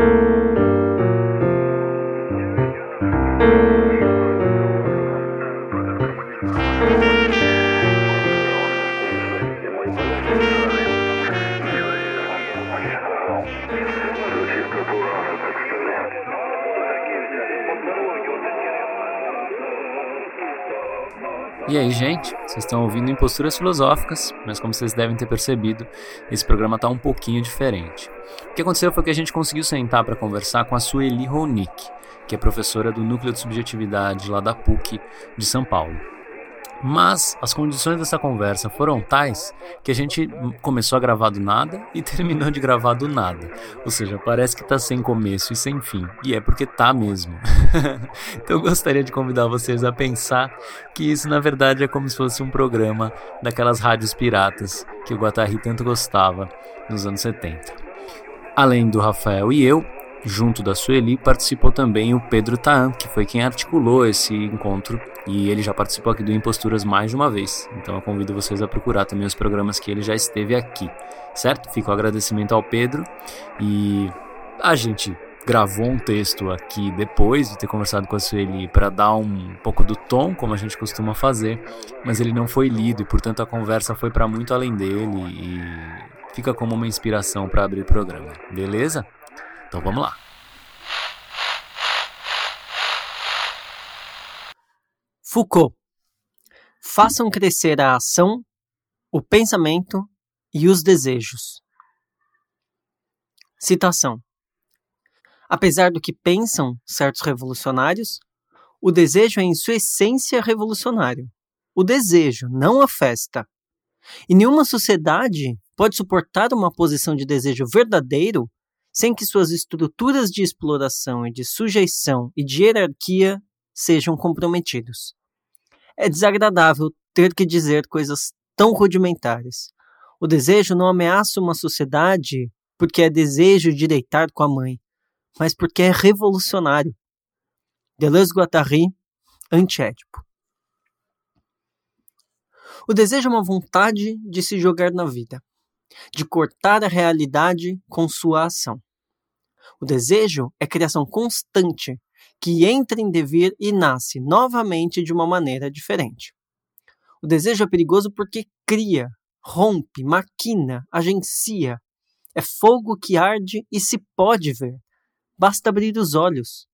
thank you E aí, gente? Vocês estão ouvindo Imposturas Filosóficas, mas como vocês devem ter percebido, esse programa está um pouquinho diferente. O que aconteceu foi que a gente conseguiu sentar para conversar com a Sueli Ronick, que é professora do Núcleo de Subjetividade lá da PUC de São Paulo. Mas as condições dessa conversa foram tais que a gente começou a gravar do nada e terminou de gravar do nada. Ou seja, parece que tá sem começo e sem fim. E é porque tá mesmo. então eu gostaria de convidar vocês a pensar que isso na verdade é como se fosse um programa daquelas rádios piratas que o Guatari tanto gostava nos anos 70. Além do Rafael e eu, Junto da Sueli participou também o Pedro Taan, que foi quem articulou esse encontro e ele já participou aqui do Imposturas mais de uma vez. Então eu convido vocês a procurar também os programas que ele já esteve aqui, certo? Fica o agradecimento ao Pedro e a gente gravou um texto aqui depois de ter conversado com a Sueli para dar um pouco do tom, como a gente costuma fazer, mas ele não foi lido e portanto a conversa foi para muito além dele e fica como uma inspiração para abrir o programa, beleza? Então vamos lá. Foucault. Façam crescer a ação, o pensamento e os desejos. Citação. Apesar do que pensam certos revolucionários, o desejo é em sua essência revolucionário. O desejo, não a festa. E nenhuma sociedade pode suportar uma posição de desejo verdadeiro sem que suas estruturas de exploração e de sujeição e de hierarquia sejam comprometidos. É desagradável ter que dizer coisas tão rudimentares. O desejo não ameaça uma sociedade porque é desejo de deitar com a mãe, mas porque é revolucionário. Deleuze-Guattari, Antiédipo. O desejo é uma vontade de se jogar na vida de cortar a realidade com sua ação. O desejo é criação constante que entra em devir e nasce novamente de uma maneira diferente. O desejo é perigoso porque cria, rompe, maquina, agencia. É fogo que arde e se pode ver. Basta abrir os olhos.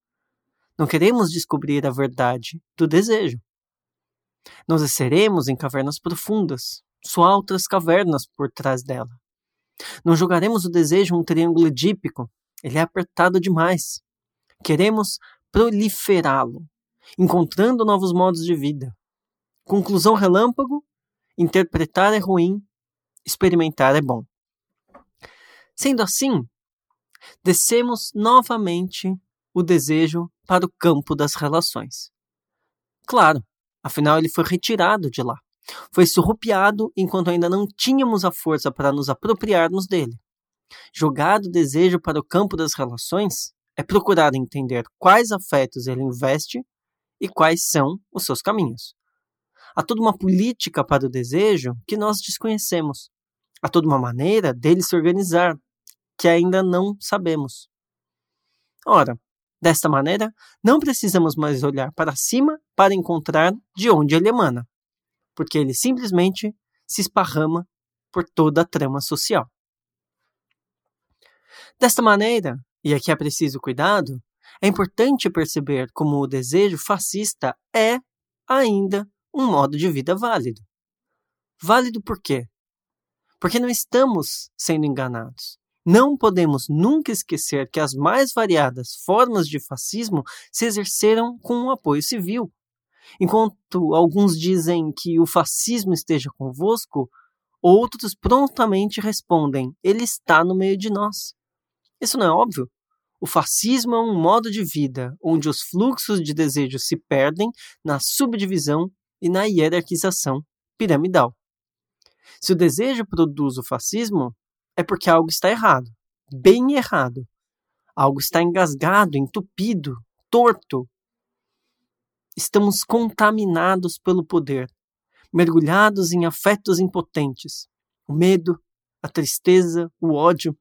Não queremos descobrir a verdade do desejo. Nós desceremos em cavernas profundas, só outras cavernas por trás dela. Não jogaremos o desejo um triângulo edípico, ele é apertado demais. Queremos proliferá-lo, encontrando novos modos de vida. Conclusão relâmpago: interpretar é ruim, experimentar é bom. Sendo assim, descemos novamente o desejo para o campo das relações. Claro, afinal ele foi retirado de lá. Foi surrupiado enquanto ainda não tínhamos a força para nos apropriarmos dele. Jogado o desejo para o campo das relações é procurar entender quais afetos ele investe e quais são os seus caminhos. Há toda uma política para o desejo que nós desconhecemos. Há toda uma maneira dele se organizar que ainda não sabemos. Ora, desta maneira, não precisamos mais olhar para cima para encontrar de onde ele emana porque ele simplesmente se esparrama por toda a trama social. Desta maneira, e aqui é preciso cuidado, é importante perceber como o desejo fascista é ainda um modo de vida válido. Válido por quê? Porque não estamos sendo enganados. Não podemos nunca esquecer que as mais variadas formas de fascismo se exerceram com um apoio civil, Enquanto alguns dizem que o fascismo esteja convosco, outros prontamente respondem: ele está no meio de nós. Isso não é óbvio? O fascismo é um modo de vida onde os fluxos de desejo se perdem na subdivisão e na hierarquização piramidal. Se o desejo produz o fascismo, é porque algo está errado, bem errado. Algo está engasgado, entupido, torto, Estamos contaminados pelo poder, mergulhados em afetos impotentes, o medo, a tristeza, o ódio.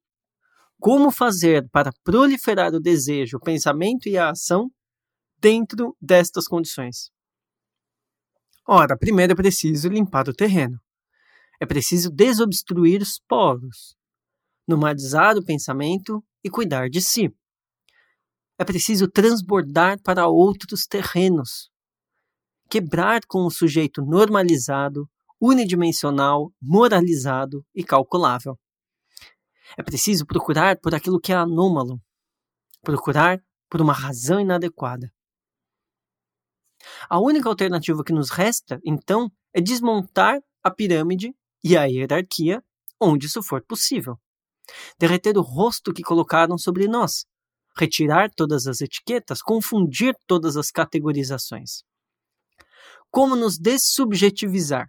Como fazer para proliferar o desejo, o pensamento e a ação dentro destas condições? Ora, primeiro é preciso limpar o terreno. É preciso desobstruir os poros, normalizar o pensamento e cuidar de si. É preciso transbordar para outros terrenos, quebrar com o sujeito normalizado, unidimensional, moralizado e calculável. É preciso procurar por aquilo que é anômalo, procurar por uma razão inadequada. A única alternativa que nos resta, então, é desmontar a pirâmide e a hierarquia onde isso for possível. Derreter o rosto que colocaram sobre nós, retirar todas as etiquetas, confundir todas as categorizações. Como nos dessubjetivizar?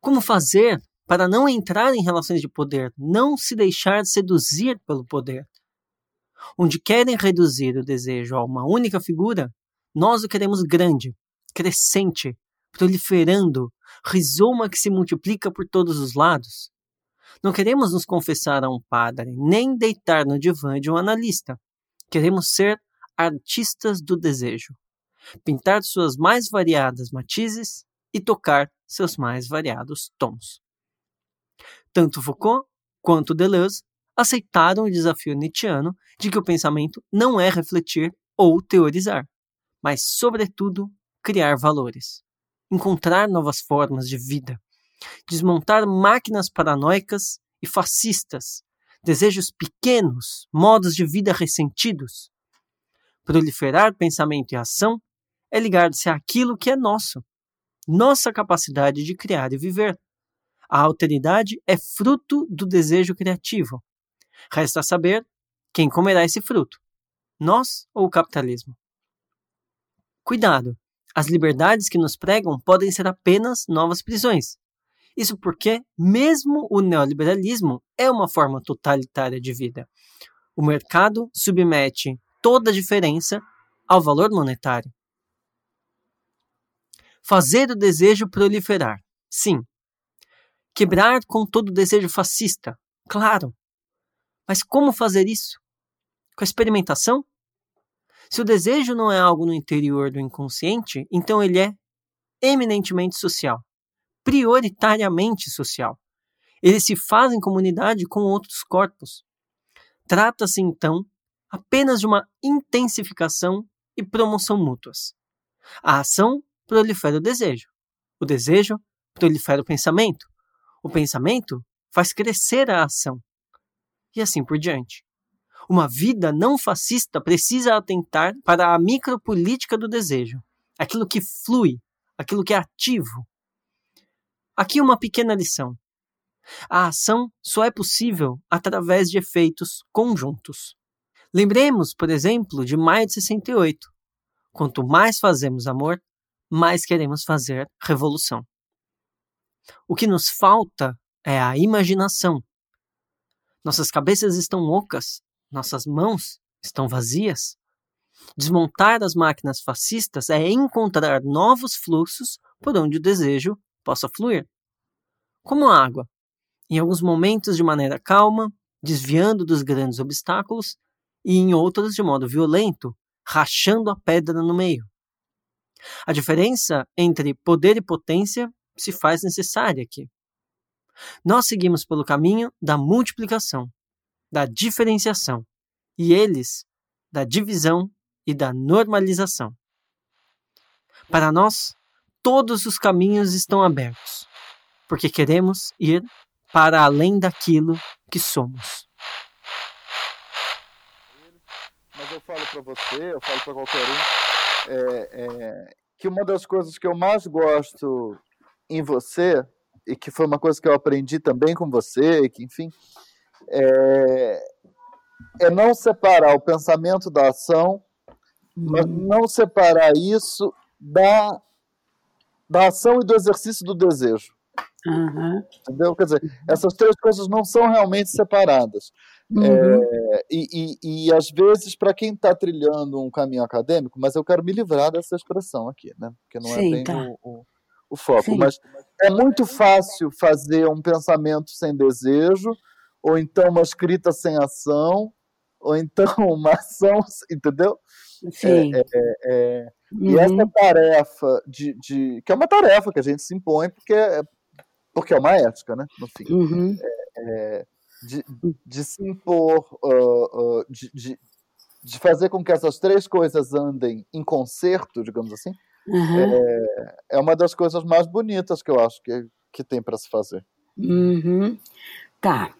Como fazer para não entrar em relações de poder, não se deixar seduzir pelo poder? Onde querem reduzir o desejo a uma única figura, nós o queremos grande, crescente, proliferando, rizoma que se multiplica por todos os lados. Não queremos nos confessar a um padre, nem deitar no divã de um analista. Queremos ser artistas do desejo, pintar suas mais variadas matizes e tocar seus mais variados tons. Tanto Foucault quanto Deleuze aceitaram o desafio nietzschiano de que o pensamento não é refletir ou teorizar, mas, sobretudo, criar valores, encontrar novas formas de vida, desmontar máquinas paranoicas e fascistas, desejos pequenos, modos de vida ressentidos. Proliferar pensamento e ação é ligar-se àquilo que é nosso, nossa capacidade de criar e viver. A alteridade é fruto do desejo criativo. Resta saber quem comerá esse fruto, nós ou o capitalismo. Cuidado! As liberdades que nos pregam podem ser apenas novas prisões. Isso porque, mesmo o neoliberalismo é uma forma totalitária de vida. O mercado submete toda a diferença ao valor monetário. Fazer o desejo proliferar. Sim. Quebrar com todo desejo fascista. Claro. Mas como fazer isso? Com a experimentação? Se o desejo não é algo no interior do inconsciente, então ele é eminentemente social, prioritariamente social. Ele se faz em comunidade com outros corpos. Trata-se, então, apenas de uma intensificação e promoção mútuas. A ação prolifera o desejo. O desejo prolifera o pensamento. O pensamento faz crescer a ação. E assim por diante. Uma vida não fascista precisa atentar para a micropolítica do desejo, aquilo que flui, aquilo que é ativo. Aqui uma pequena lição. A ação só é possível através de efeitos conjuntos. Lembremos, por exemplo, de maio de 68. Quanto mais fazemos amor, mais queremos fazer revolução. O que nos falta é a imaginação. Nossas cabeças estão ocas nossas mãos estão vazias. Desmontar as máquinas fascistas é encontrar novos fluxos por onde o desejo possa fluir. Como a água, em alguns momentos de maneira calma, desviando dos grandes obstáculos, e em outros de modo violento, rachando a pedra no meio. A diferença entre poder e potência se faz necessária aqui. Nós seguimos pelo caminho da multiplicação, da diferenciação, e eles da divisão e da normalização. Para nós, todos os caminhos estão abertos, porque queremos ir para além daquilo que somos. Mas eu falo para você, eu falo para qualquer um, é, é, que uma das coisas que eu mais gosto em você, e que foi uma coisa que eu aprendi também com você, que enfim, é, é não separar o pensamento da ação, mas uhum. não separar isso da, da ação e do exercício do desejo. Uhum. Entendeu? Quer dizer, essas três coisas não são realmente separadas. Uhum. É, e, e, e, às vezes, para quem está trilhando um caminho acadêmico, mas eu quero me livrar dessa expressão aqui, né? Porque não é Sim, é bem tá. o, o, o, foco. Sim. Mas é muito fácil fazer um pensamento sem desejo, ou então uma escrita sem ação, ou então uma ação, entendeu? Sim. É, é, é, uhum. E essa tarefa de, de, que é uma tarefa que a gente se impõe porque é, porque é uma ética, né? No fim, uhum. É, de, de, se impor, uh, uh, de, de, de, fazer com que essas três coisas andem em concerto, digamos assim, uhum. é, é uma das coisas mais bonitas que eu acho que, que tem para se fazer. Uhum. Tá.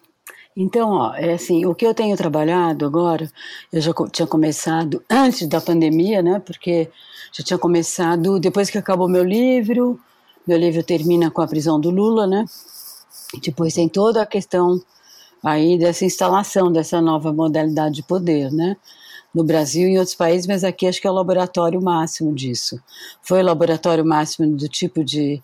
Então, ó, é assim, o que eu tenho trabalhado agora, eu já tinha começado antes da pandemia, né? Porque já tinha começado depois que acabou meu livro. Meu livro termina com a prisão do Lula, né? Depois tem toda a questão aí dessa instalação dessa nova modalidade de poder, né? No Brasil e em outros países, mas aqui acho que é o laboratório máximo disso. Foi o laboratório máximo do tipo de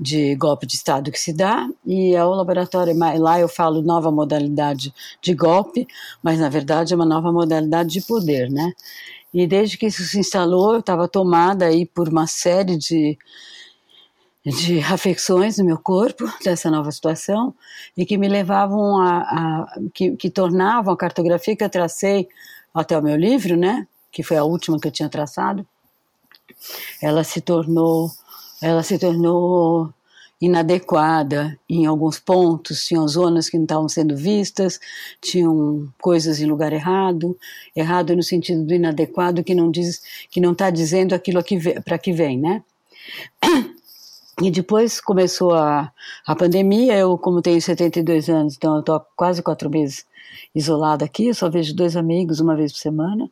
de golpe de Estado que se dá, e é o laboratório, lá eu falo nova modalidade de golpe, mas na verdade é uma nova modalidade de poder, né? E desde que isso se instalou, eu estava tomada aí por uma série de, de afecções no meu corpo dessa nova situação e que me levavam a, a que, que tornavam a cartografia que eu tracei até o meu livro, né? Que foi a última que eu tinha traçado. Ela se tornou ela se tornou inadequada em alguns pontos, tinham zonas que não estavam sendo vistas, tinham coisas em lugar errado, errado no sentido do inadequado que não diz, que não está dizendo aquilo para que vem, né? E depois começou a, a pandemia, eu como tenho 72 anos, então eu estou quase quatro meses isolada aqui, eu só vejo dois amigos uma vez por semana,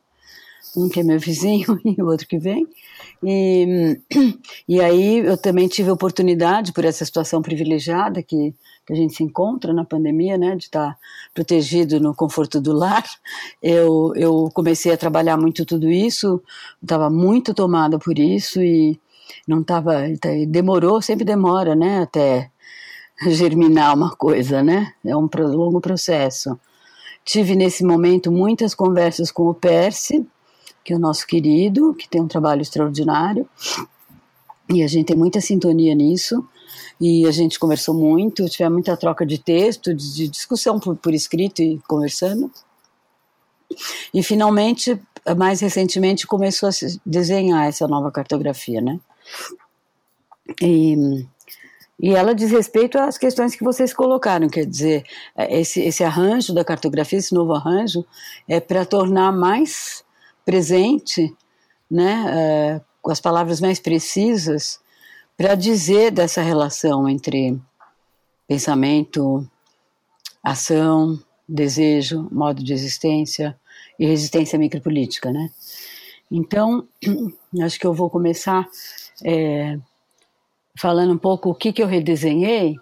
um que é meu vizinho e o outro que vem. E, e aí eu também tive oportunidade, por essa situação privilegiada que, que a gente se encontra na pandemia, né, de estar protegido no conforto do lar, eu, eu comecei a trabalhar muito tudo isso, estava muito tomada por isso e não estava, demorou, sempre demora, né, até germinar uma coisa, né, é um longo processo. Tive nesse momento muitas conversas com o Percy, que é o nosso querido, que tem um trabalho extraordinário. E a gente tem muita sintonia nisso. E a gente conversou muito, tivemos muita troca de texto, de, de discussão por, por escrito e conversando. E finalmente, mais recentemente, começou a desenhar essa nova cartografia, né? E, e ela diz respeito às questões que vocês colocaram, quer dizer, esse, esse arranjo da cartografia, esse novo arranjo, é para tornar mais presente, né, uh, com as palavras mais precisas, para dizer dessa relação entre pensamento, ação, desejo, modo de existência e resistência micropolítica, né? Então, acho que eu vou começar é, falando um pouco o que, que eu redesenhei,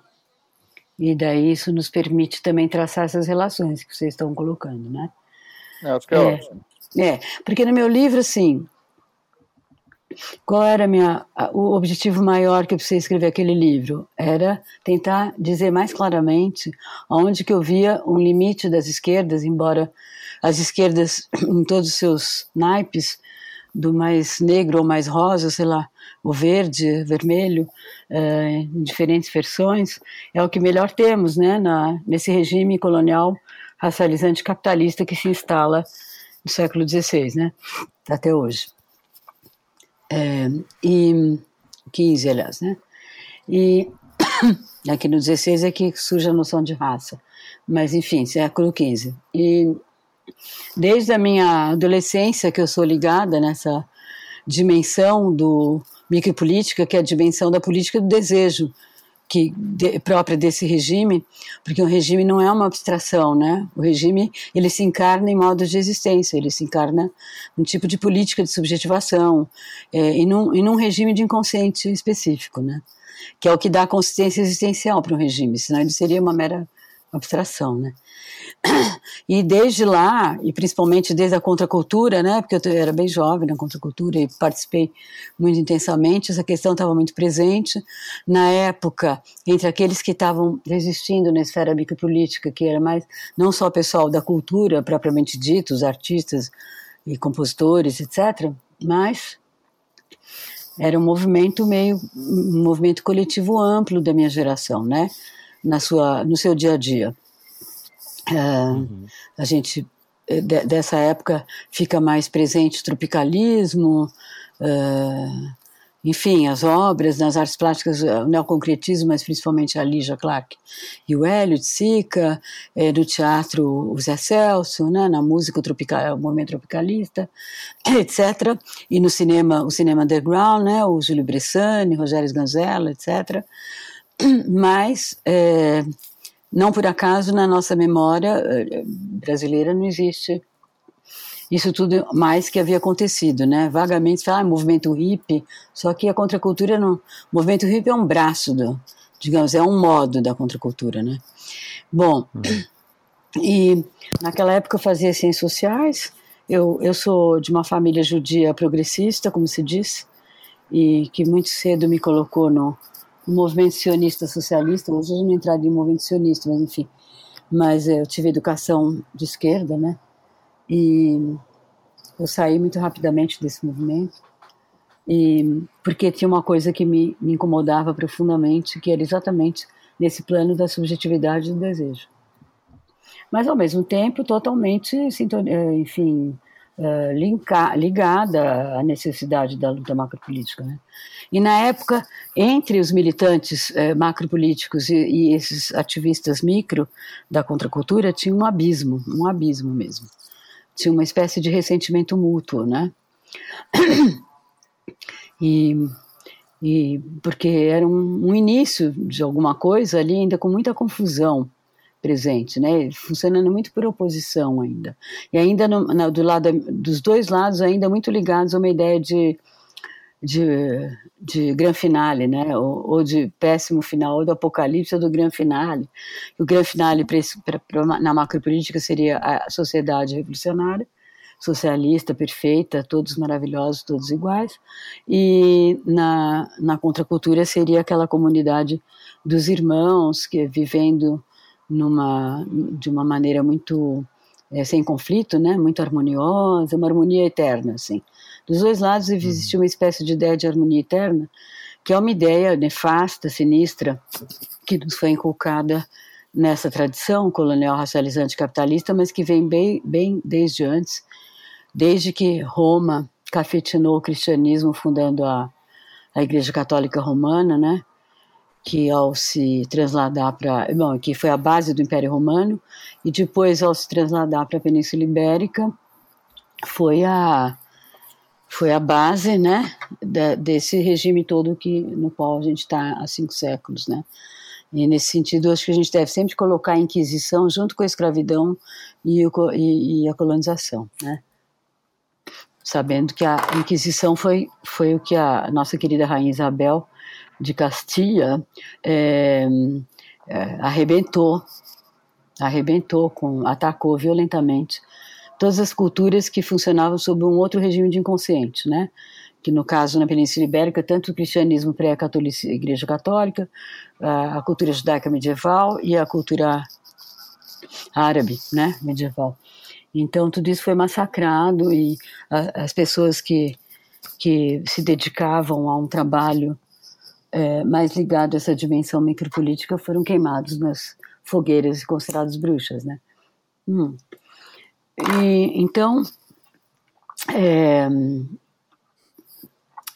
e daí isso nos permite também traçar essas relações que vocês estão colocando, né? É, acho que é, é ótimo. É, porque no meu livro, assim, qual era minha, o objetivo maior que eu precisei escrever aquele livro? Era tentar dizer mais claramente onde que eu via um limite das esquerdas, embora as esquerdas, em todos os seus naipes, do mais negro ou mais rosa, sei lá, o verde, vermelho, é, em diferentes versões, é o que melhor temos né, na, nesse regime colonial racializante capitalista que se instala do século XVI, né? Até hoje. É, e 15, aliás, né? E aqui no XVI é que surge a noção de raça. Mas, enfim, século XV. E desde a minha adolescência que eu sou ligada nessa dimensão do micropolítica, que é a dimensão da política do desejo, que de, própria desse regime, porque o regime não é uma abstração, né? O regime ele se encarna em modos de existência, ele se encarna num tipo de política de subjetivação é, e, num, e num regime de inconsciente específico, né? Que é o que dá consistência existencial para um regime, senão ele seria uma mera abstração, né? E desde lá, e principalmente desde a contracultura, né, porque eu era bem jovem na contracultura e participei muito intensamente, essa questão estava muito presente. Na época, entre aqueles que estavam resistindo na esfera micropolítica, que era mais não só o pessoal da cultura propriamente dito, os artistas e compositores, etc., mas era um movimento meio um movimento coletivo amplo da minha geração, né, na sua no seu dia a dia. uhum. A gente eh, de, dessa época fica mais presente o tropicalismo, uh, enfim, as obras nas artes plásticas, o neoconcretismo, mas principalmente a Lígia Clark e o Hélio de Sica, é, no teatro o Zé Celso, né, na música o, tropical, o movimento tropicalista, etc. E no cinema, o cinema underground, né, o Júlio Bressani, Rogério Ganzella, etc. Mas, é, não por acaso, na nossa memória brasileira não existe isso tudo mais que havia acontecido, né? Vagamente fala, ah, movimento hippie, só que a contracultura não. O movimento hippie é um braço do, digamos, é um modo da contracultura, né? Bom, uhum. e naquela época eu fazia ciências sociais. Eu, eu sou de uma família judia progressista, como se diz, e que muito cedo me colocou no, movimento sionista socialista. Hoje eu não entraria em movimento sionista, mas enfim. Mas eu tive educação de esquerda, né? E eu saí muito rapidamente desse movimento, e porque tinha uma coisa que me, me incomodava profundamente, que era exatamente nesse plano da subjetividade do desejo. Mas, ao mesmo tempo, totalmente, eh, enfim, uh, linka, ligada à necessidade da luta macropolítica. Né? E, na época, entre os militantes uh, macropolíticos e, e esses ativistas micro da contracultura, tinha um abismo, um abismo mesmo tinha uma espécie de ressentimento mútuo, né? E, e porque era um, um, início de alguma coisa ali ainda com muita confusão presente, né? Funcionando muito por oposição ainda e ainda no, do lado dos dois lados ainda muito ligados a uma ideia de de, de gran finale, né? Ou, ou, de péssimo final, ou do apocalipse ou do gran finale. O gran finale pra, pra, na macropolítica seria a sociedade revolucionária, socialista, perfeita, todos maravilhosos, todos iguais. E na, na contracultura seria aquela comunidade dos irmãos que vivendo numa de uma maneira muito é, sem conflito, né? Muito harmoniosa, uma harmonia eterna, assim. Dos dois lados existe uhum. uma espécie de ideia de harmonia eterna, que é uma ideia nefasta, sinistra, que nos foi inculcada nessa tradição colonial racializante capitalista, mas que vem bem, bem desde antes, desde que Roma cafetinou o cristianismo fundando a, a Igreja Católica Romana, né? Que ao se transladar para, bom, que foi a base do Império Romano, e depois ao se transladar para a Península Ibérica, foi a foi a base, né, da, desse regime todo que no qual a gente está há cinco séculos, né. E nesse sentido, acho que a gente deve sempre colocar a Inquisição junto com a escravidão e, o, e, e a colonização, né. Sabendo que a Inquisição foi, foi o que a nossa querida Rainha Isabel de Castilha é, é, arrebentou, arrebentou, com, atacou violentamente todas as culturas que funcionavam sob um outro regime de inconsciente, né? Que no caso na Península Ibérica, tanto o cristianismo pré-católico, Igreja Católica, a, cultura judaica medieval e a cultura árabe, né, medieval. Então tudo isso foi massacrado e as pessoas que que se dedicavam a um trabalho é, mais ligado a essa dimensão micropolítica foram queimados nas fogueiras e considerados bruxas, né? Hum. E, então, é,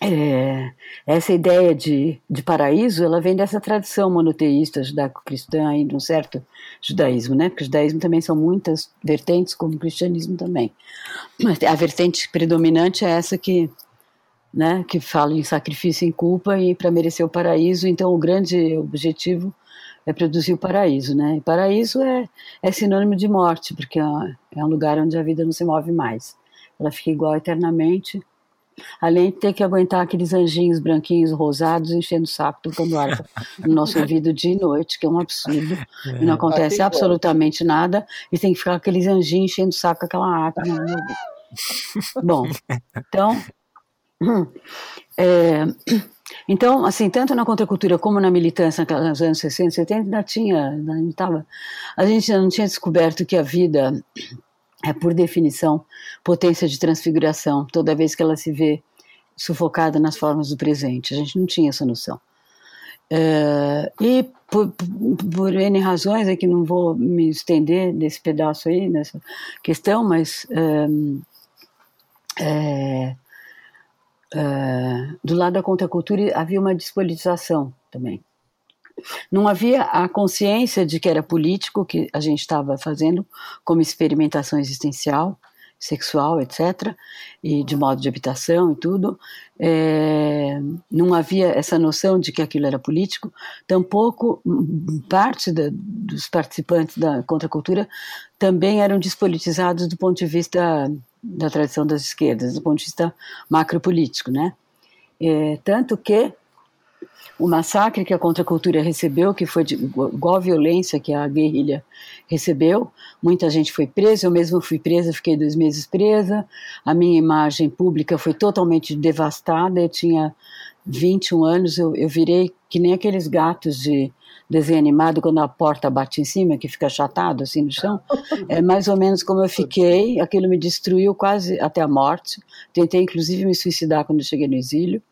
é, essa ideia de, de paraíso, ela vem dessa tradição monoteísta judaico-cristã e de um certo judaísmo, né? Porque o judaísmo também são muitas vertentes, como o cristianismo também. Mas a vertente predominante é essa que, né, que fala em sacrifício e culpa e para merecer o paraíso. Então, o grande objetivo é produzir o paraíso, né? E paraíso é, é sinônimo de morte, porque é, é um lugar onde a vida não se move mais. Ela fica igual eternamente, além de ter que aguentar aqueles anjinhos branquinhos rosados enchendo o saco, tocando arpa no nosso ouvido dia e noite, que é um absurdo, e não acontece absolutamente nada, e tem que ficar aqueles anjinhos enchendo o saco com aquela arpa. Né? Bom, então, é, então, assim, tanto na contracultura como na militância nos anos 60, 70, ainda tinha, ainda tava, a gente não tinha descoberto que a vida é, por definição, potência de transfiguração, toda vez que ela se vê sufocada nas formas do presente. A gente não tinha essa noção. É, e por, por N razões, é que não vou me estender nesse pedaço aí, nessa questão, mas é, é, do lado da contracultura havia uma despolitização também. Não havia a consciência de que era político que a gente estava fazendo como experimentação existencial, sexual, etc., e de modo de habitação e tudo. É, não havia essa noção de que aquilo era político, tampouco parte da, dos participantes da contracultura também eram despolitizados do ponto de vista da tradição das esquerdas, do ponto de vista macropolítico, né? É, tanto que o massacre que a contracultura recebeu, que foi de igual a violência que a guerrilha recebeu, muita gente foi presa, eu mesmo fui presa, fiquei dois meses presa, a minha imagem pública foi totalmente devastada, eu tinha 21 anos, eu, eu virei que nem aqueles gatos de desenho animado quando a porta bate em cima, que fica achatado assim no chão, é mais ou menos como eu fiquei, aquilo me destruiu quase até a morte, tentei inclusive me suicidar quando cheguei no exílio,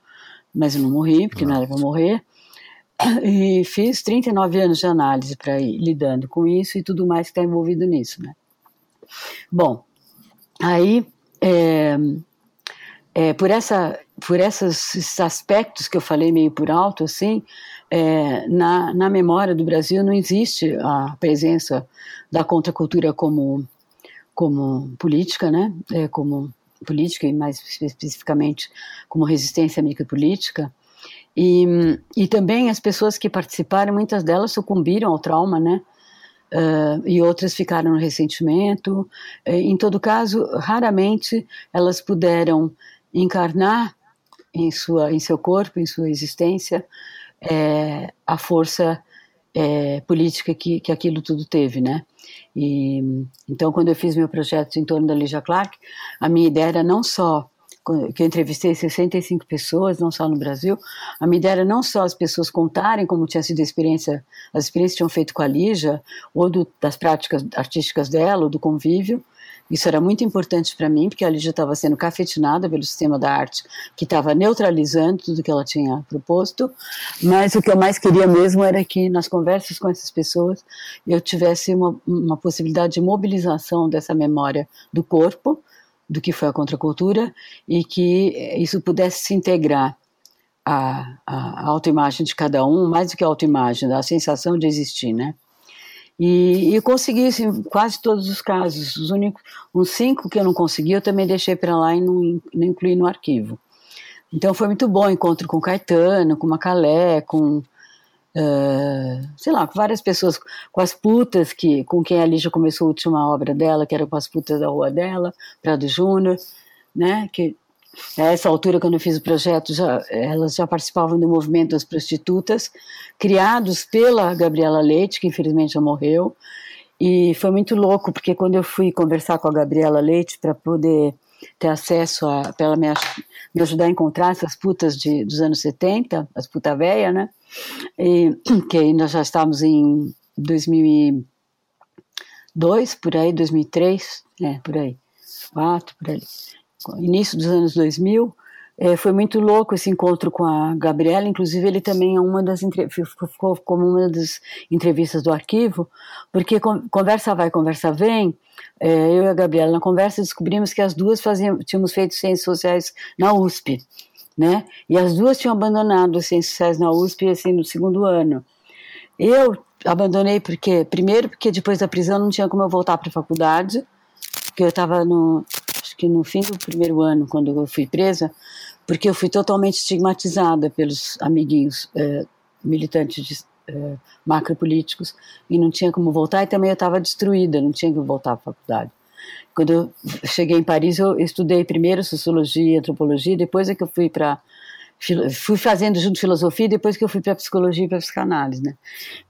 mas eu não morri, porque não era para morrer. E fiz 39 anos de análise para ir lidando com isso e tudo mais que está envolvido nisso, né? Bom, aí, é, é, por, essa, por esses aspectos que eu falei meio por alto, assim, é, na, na memória do Brasil não existe a presença da contracultura como, como política, né? É, como política e mais especificamente como resistência micropolítica. E, e também as pessoas que participaram, muitas delas sucumbiram ao trauma, né? Uh, e outras ficaram no ressentimento. Em todo caso, raramente elas puderam encarnar em, sua, em seu corpo, em sua existência, é, a força é, política que, que aquilo tudo teve, né? E, então, quando eu fiz meu projeto em torno da Lígia Clark, a minha ideia era não só que eu entrevistei 65 pessoas, não só no Brasil, a minha ideia era não só as pessoas contarem como tinha sido a experiência, as experiências que tinham feito com a Lígia, ou do, das práticas artísticas dela, ou do convívio, isso era muito importante para mim, porque a Lígia estava sendo cafetinada pelo sistema da arte, que estava neutralizando tudo que ela tinha proposto. Mas o que eu mais queria mesmo era que, nas conversas com essas pessoas, eu tivesse uma, uma possibilidade de mobilização dessa memória do corpo, do que foi a contracultura, e que isso pudesse se integrar à, à autoimagem de cada um, mais do que a autoimagem, a sensação de existir, né? E, e consegui assim, quase todos os casos. Os únicos, uns cinco que eu não consegui, eu também deixei para lá e não, não incluí no arquivo. Então foi muito bom encontro com Caetano, com Macalé, com uh, sei lá, com várias pessoas, com as putas que, com quem a Lígia começou a última obra dela, que era com as putas da rua dela, Prado Júnior, né? Que a essa altura, quando eu fiz o projeto, já, elas já participavam do movimento das prostitutas, criados pela Gabriela Leite, que infelizmente já morreu. E foi muito louco, porque quando eu fui conversar com a Gabriela Leite para poder ter acesso a. para ela me, me, ajudar a encontrar essas putas de, dos anos 70, as putas velhas, né? E, que nós já estávamos em 2002, por aí, 2003, é, por aí, quatro, por aí início dos anos 2000, é, foi muito louco esse encontro com a Gabriela, inclusive ele também é uma das ficou como uma das entrevistas do arquivo, porque conversa vai, conversa vem, é, eu e a Gabriela na conversa descobrimos que as duas faziam, tínhamos feito ciências sociais na USP, né? E as duas tinham abandonado as ciências sociais na USP assim no segundo ano. Eu abandonei porque primeiro porque depois da prisão não tinha como eu voltar para a faculdade, porque eu estava no acho que no fim do primeiro ano, quando eu fui presa, porque eu fui totalmente estigmatizada pelos amiguinhos é, militantes de, é, macropolíticos e não tinha como voltar, e também eu estava destruída, não tinha como voltar à faculdade. Quando eu cheguei em Paris, eu estudei primeiro sociologia antropologia, depois é que eu fui para fui fazendo junto filosofia, depois que eu fui para psicologia e para psicanálise, né?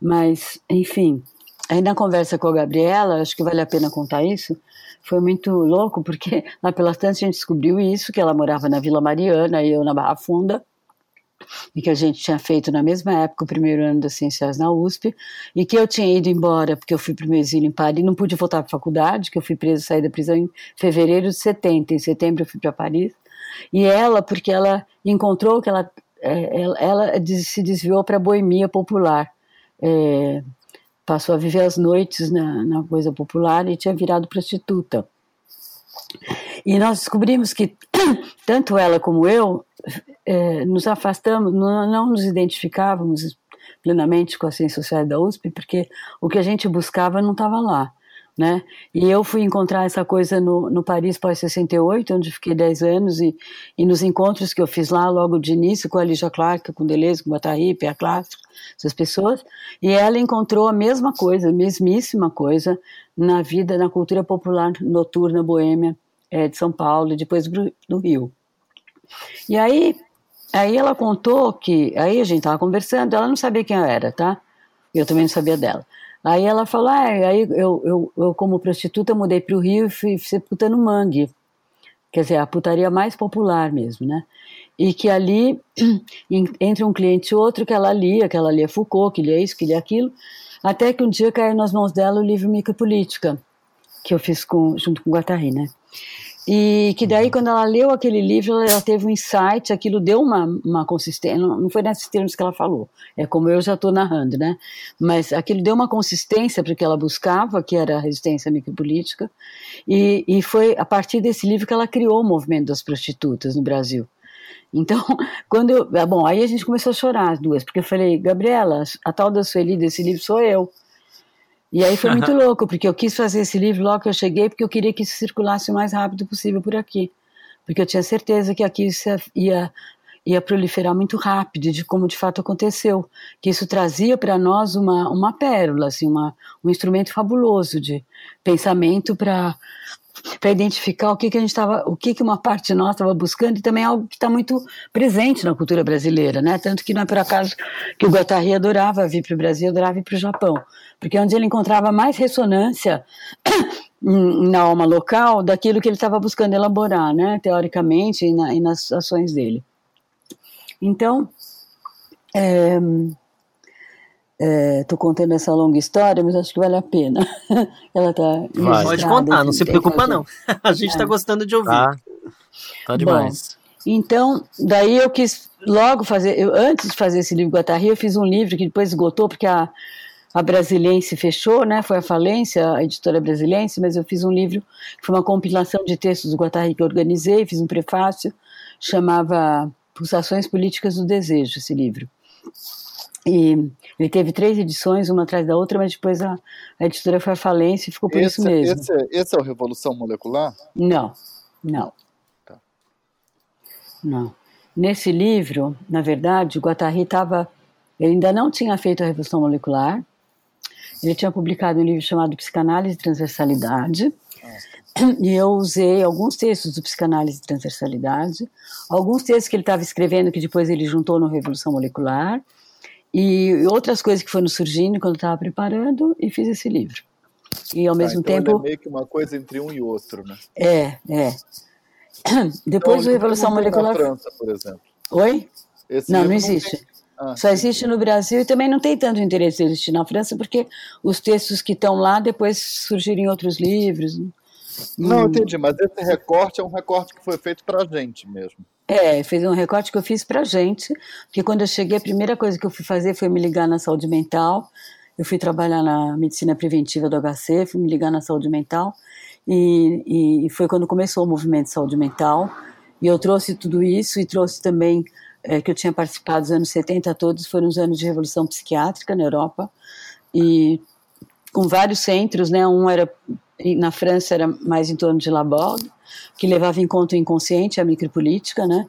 Mas, enfim, aí na conversa com a Gabriela, acho que vale a pena contar isso, foi muito louco, porque lá pelas tantas a gente descobriu isso, que ela morava na Vila Mariana e eu na Barra Funda, e que a gente tinha feito na mesma época o primeiro ano das ciências na USP, e que eu tinha ido embora porque eu fui para o meu exílio em Paris, não pude voltar para a faculdade, que eu fui presa, saí da prisão em fevereiro de 70, em setembro eu fui para Paris, e ela, porque ela encontrou que ela, é, ela, ela se desviou para a boemia popular, é, passou a viver as noites na, na coisa popular e tinha virado prostituta. E nós descobrimos que tanto ela como eu é, nos afastamos, não, não, nos identificávamos plenamente com a ciência social da USP, porque o que a gente buscava não estava lá. Né? E eu fui encontrar essa coisa no, no Paris pós-68, onde fiquei 10 anos, e, e nos encontros que eu fiz lá, logo de início, com a Lígia Clark, com Deleuze, com Guattari, Pia Clássico, essas pessoas, e ela encontrou a mesma coisa, a mesmíssima coisa, na vida, na cultura popular noturna boêmia é, de São Paulo e depois do Rio. E aí, aí ela contou que, aí a gente estava conversando, ela não sabia quem eu era, tá? Eu também não sabia dela. Aí ela falou, ah, aí eu, eu, eu como prostituta mudei para o Rio e fui ser puta no mangue. Quer dizer, a putaria mais popular mesmo, né? E que ali, entre um cliente e outro, que ela lia, que ela lia Foucault, que lia isso, que lia aquilo, até que um dia caiu nas mãos dela o livro Micropolítica, que eu fiz com, junto com o Guattari, né? E que daí, uhum. quando ela leu aquele livro, ela teve um insight, aquilo deu uma, uma consistência, não foi nesses termos que ela falou, é como eu já estou narrando, né? Mas aquilo deu uma consistência para o que ela buscava, que era a resistência micropolítica, e, e foi a partir desse livro que ela criou o movimento das prostitutas no Brasil. Então, quando eu. Ah, bom, aí a gente começou a chorar as duas, porque eu falei, Gabriela, a tal da Sueli desse livro sou eu. E aí foi muito louco, porque eu quis fazer esse livro logo que eu cheguei, porque eu queria que isso circulasse o mais rápido possível por aqui. Porque eu tinha certeza que aqui isso ia, ia proliferar muito rápido, de como de fato aconteceu. Que isso trazia para nós uma, uma pérola, assim, uma, um instrumento fabuloso de pensamento para para identificar o que, que a gente estava, o que, que uma parte nós estava buscando e também algo que está muito presente na cultura brasileira, né? Tanto que não é por acaso que o Guattari adorava vir para o Brasil, adorava ir para o Japão, porque é onde ele encontrava mais ressonância na alma local daquilo que ele estava buscando elaborar, né? Teoricamente e, na, e nas ações dele. Então, é, Estou é, contando essa longa história, mas acho que vale a pena. Ela tá Pode contar, não se preocupa não. A gente está é. gostando de ouvir. Tá, tá demais. Bom, então, daí eu quis logo fazer, eu, antes de fazer esse livro Guattari, eu fiz um livro que depois esgotou, porque a, a Brasilense fechou, né? Foi a falência, a editora Brasilense, mas eu fiz um livro que foi uma compilação de textos do Guattari que eu organizei, fiz um prefácio, chamava Pulsações Políticas do Desejo, esse livro. E ele teve três edições, uma atrás da outra, mas depois a, a editora foi à falência e ficou por esse, isso mesmo. Esse, esse, é o Revolução Molecular? Não, não. Tá. Não. Nesse livro, na verdade, o Guattari estava. Ele ainda não tinha feito a Revolução Molecular. Ele tinha publicado um livro chamado Psicanálise e Transversalidade. E eu usei alguns textos do Psicanálise e Transversalidade, alguns textos que ele estava escrevendo que depois ele juntou no Revolução Molecular e outras coisas que foram surgindo quando estava preparando e fiz esse livro. E ao ah, mesmo então tempo. é meio que uma coisa entre um e outro, né? É, é. Depois então, do Revolução Molecular. Na França, por exemplo. Oi? Esse não, não existe. Não ah, Só existe no Brasil e também não tem tanto interesse de existir na França, porque os textos que estão lá depois surgiram em outros livros. Não, hum. entendi, mas esse recorte é um recorte que foi feito para a gente mesmo. É, fez um recorte que eu fiz pra gente, porque quando eu cheguei, a primeira coisa que eu fui fazer foi me ligar na saúde mental. Eu fui trabalhar na medicina preventiva do HC, fui me ligar na saúde mental, e, e foi quando começou o movimento de saúde mental. E eu trouxe tudo isso e trouxe também é, que eu tinha participado dos anos 70 todos, foram os anos de revolução psiquiátrica na Europa, e com vários centros, né? Um era na França era mais em torno de Laborde, que levava em conta o inconsciente, a micropolítica, né?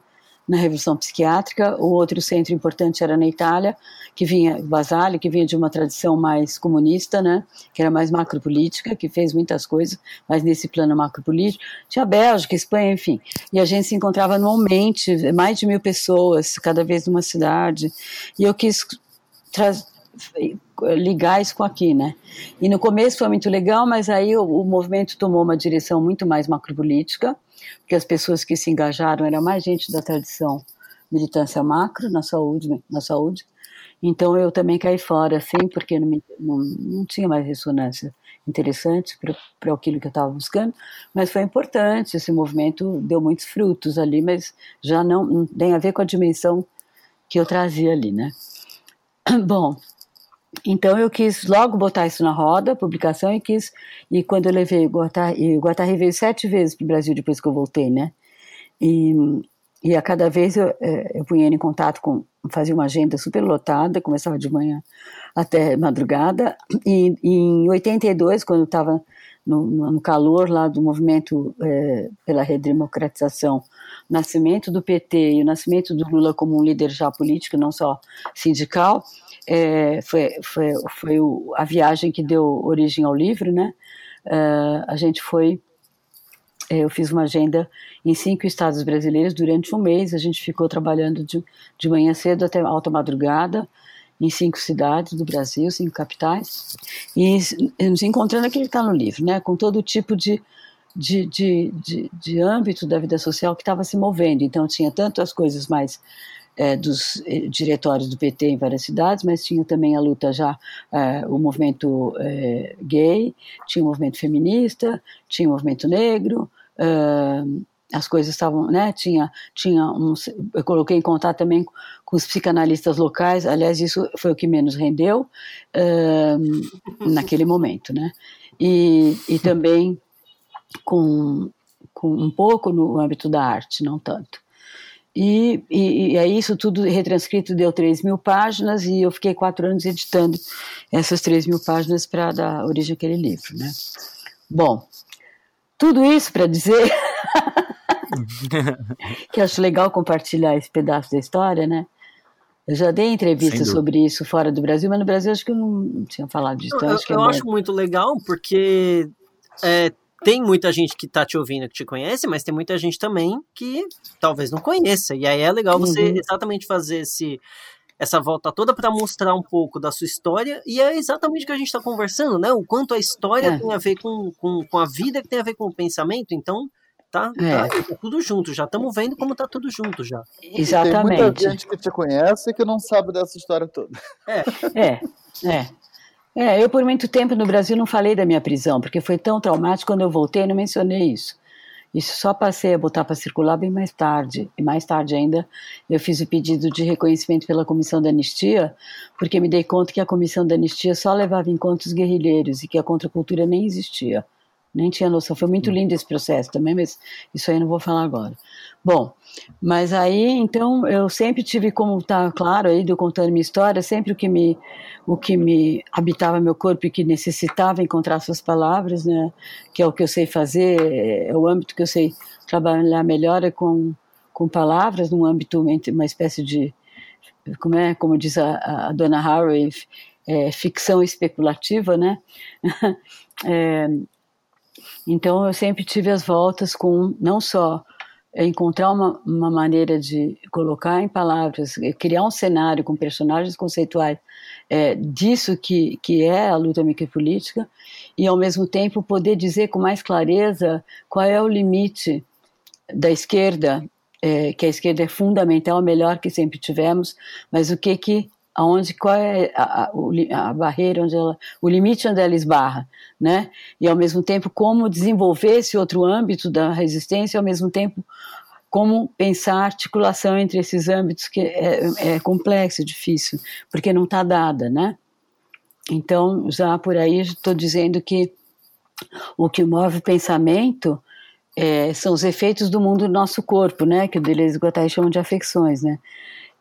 na Revolução Psiquiátrica. O outro centro importante era na Itália, que vinha, Basale, que vinha de uma tradição mais comunista, né, que era mais macropolítica, que fez muitas coisas, mas nesse plano macropolítico. Tinha Bélgica, Espanha, enfim. E a gente se encontrava anualmente, mais de mil pessoas, cada vez numa cidade. E eu quis ligar isso com aqui, né? E no começo foi muito legal, mas aí o, o movimento tomou uma direção muito mais macropolítica, porque as pessoas que se engajaram eram mais gente da tradição militância macro na saúde, na saúde. Então eu também caí fora, assim, porque não, me, não, não tinha mais ressonância interessante para aquilo que eu estava buscando, mas foi importante, esse movimento deu muitos frutos ali, mas já não, não tem a ver com a dimensão que eu trazia ali, né? Bom, então eu quis logo botar isso na roda, publicação, e quis. E quando eu levei o Guattari, o Guattari veio sete vezes para o Brasil depois que eu voltei, né? E, e a cada vez eu, é, eu punha ele em contato com. Fazia uma agenda super lotada, começava de manhã até madrugada. E, e em 82, quando eu estava no, no, calor lá do movimento é, pela redemocratização, nascimento do PT e o nascimento do Lula como um líder já político, não só sindical, é, foi, foi, foi o, a viagem que deu origem ao livro, né? Uh, a gente foi, é, eu fiz uma agenda em cinco estados brasileiros durante um mês, a gente ficou trabalhando de, de manhã cedo até alta madrugada, em cinco cidades do Brasil, cinco capitais, e nos encontrando aquilo está no livro, né? Com todo tipo de de, de, de, de, âmbito da vida social que estava se movendo. Então, tinha tanto as coisas mais é, dos eh, diretórios do PT em várias cidades, mas tinha também a luta já, é, o movimento é, gay, tinha o movimento feminista, tinha o movimento negro, as coisas estavam, né, tinha, tinha um, eu coloquei em contato também com os psicanalistas locais, aliás, isso foi o que menos rendeu naquele momento, né, e, e também com, com um pouco no âmbito da arte, não tanto. E, e, e, aí isso tudo retranscrito deu 3 mil páginas e eu fiquei quatro anos editando essas 3 mil páginas para dar origem àquele livro, né? Bom, tudo isso para dizer que acho legal compartilhar esse pedaço da história, né? Eu já dei entrevistas sobre isso fora do Brasil, mas no Brasil acho que eu não tinha falado disso. Então eu, acho, eu é acho muito legal porque é, tem muita gente que tá te ouvindo que te conhece, mas tem muita gente também que talvez não conheça. E aí é legal você uhum. exatamente fazer esse essa volta toda para mostrar um pouco da sua história, e é exatamente o que a gente está conversando, né? O quanto a história é. tem a ver com, com, com a vida, que tem a ver com o pensamento, então tá, é. tá, tá tudo junto, já estamos vendo como tá tudo junto já. Exatamente. tem muita gente que te conhece e que não sabe dessa história toda. É, é, é. É, eu por muito tempo no Brasil não falei da minha prisão, porque foi tão traumático, quando eu voltei não mencionei isso. Isso só passei a botar para circular bem mais tarde. E mais tarde ainda, eu fiz o pedido de reconhecimento pela Comissão da Anistia, porque me dei conta que a Comissão da Anistia só levava em conta os guerrilheiros e que a contracultura nem existia. Nem tinha noção. Foi muito hum. lindo esse processo também, mas isso aí eu não vou falar agora. Bom, mas aí, então, eu sempre tive como está claro aí, eu contando minha história, sempre o que me, o que me habitava meu corpo e que necessitava encontrar suas palavras, né, que é o que eu sei fazer, é o âmbito que eu sei trabalhar melhor é com, com palavras, num âmbito, uma espécie de, como é, como diz a, a dona Harry, é, ficção especulativa, né, é, então eu sempre tive as voltas com não só encontrar uma, uma maneira de colocar em palavras, criar um cenário com personagens conceituais é, disso que, que é a luta micropolítica e ao mesmo tempo poder dizer com mais clareza qual é o limite da esquerda, é, que a esquerda é fundamental, melhor que sempre tivemos, mas o que que aonde qual é a, a, a, barreira onde ela, o limite onde ela esbarra, né? E ao mesmo tempo como desenvolver esse outro âmbito da resistência, ao mesmo tempo como pensar a articulação entre esses âmbitos que é, é complexo, difícil, porque não está dada, né? Então já por aí estou dizendo que o que move o pensamento é, são os efeitos do mundo do nosso corpo, né? Que o Deleuze e Guattari chamam de afecções, né?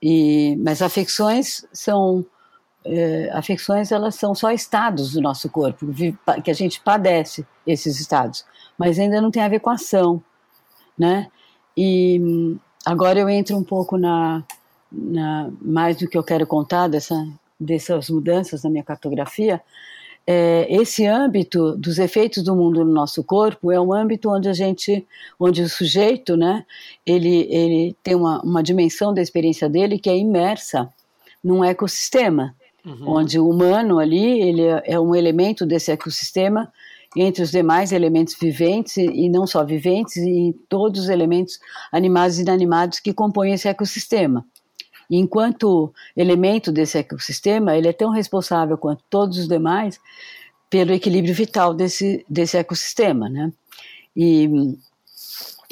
E, mas afecções são é, afecções elas são só estados do nosso corpo que a gente padece esses estados, mas ainda não tem a ver com ação, né? E agora eu entro um pouco na, na mais do que eu quero contar dessa, dessas mudanças na minha cartografia, é, esse âmbito dos efeitos do mundo no nosso corpo é um âmbito onde a gente, onde o sujeito, né, ele, ele tem uma, uma dimensão da experiência dele que é imersa num ecossistema, uhum. onde o humano ali ele é, é um elemento desse ecossistema entre os demais elementos viventes e, e não só viventes e todos os elementos animados e inanimados que compõem esse ecossistema. E enquanto elemento desse ecossistema, ele é tão responsável quanto todos os demais pelo equilíbrio vital desse, desse ecossistema, né? E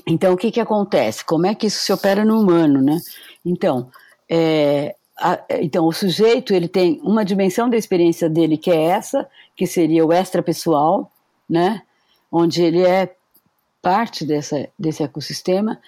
então o que que acontece? Como é que isso se opera no humano, né? Então, é, a, então o sujeito ele tem uma dimensão da experiência dele que é essa, que seria o extrapessoal, né? Onde ele é parte dessa, desse ecossistema,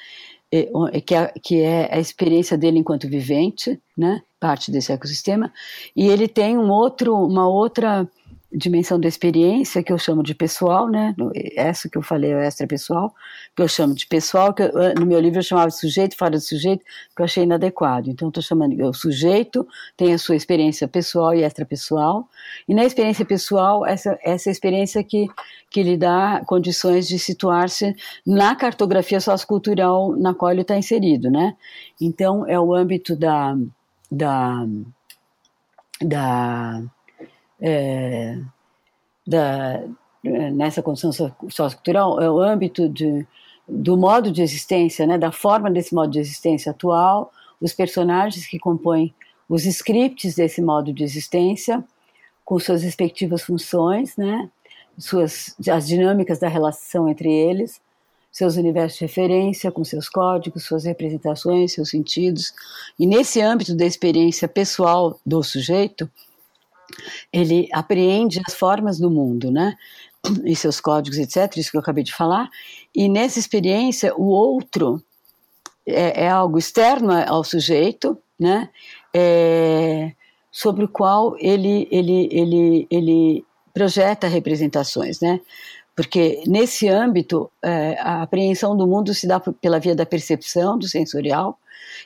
que é, que é a experiência dele enquanto vivente, né? Parte desse ecossistema, e ele tem um outro, uma outra dimensão da experiência que eu chamo de pessoal, né? Essa que eu falei é o extra pessoal, que eu chamo de pessoal, que eu, no meu livro eu chamava de sujeito fora do sujeito, que eu achei inadequado. Então estou chamando o sujeito tem a sua experiência pessoal e extra pessoal, e na experiência pessoal essa essa experiência que que lhe dá condições de situar-se na cartografia sociocultural na qual ele está inserido, né? Então é o âmbito da da da é, da, nessa condição sociocultural é o âmbito de, do modo de existência, né, da forma desse modo de existência atual, os personagens que compõem os scripts desse modo de existência, com suas respectivas funções, né, suas, as dinâmicas da relação entre eles, seus universos de referência, com seus códigos, suas representações, seus sentidos. E nesse âmbito da experiência pessoal do sujeito, ele apreende as formas do mundo, né? E seus códigos, etc., isso que eu acabei de falar. E nessa experiência, o outro é, é algo externo ao sujeito, né? É, sobre o qual ele, ele, ele, ele projeta representações, né? Porque nesse âmbito, é, a apreensão do mundo se dá pela via da percepção, do sensorial,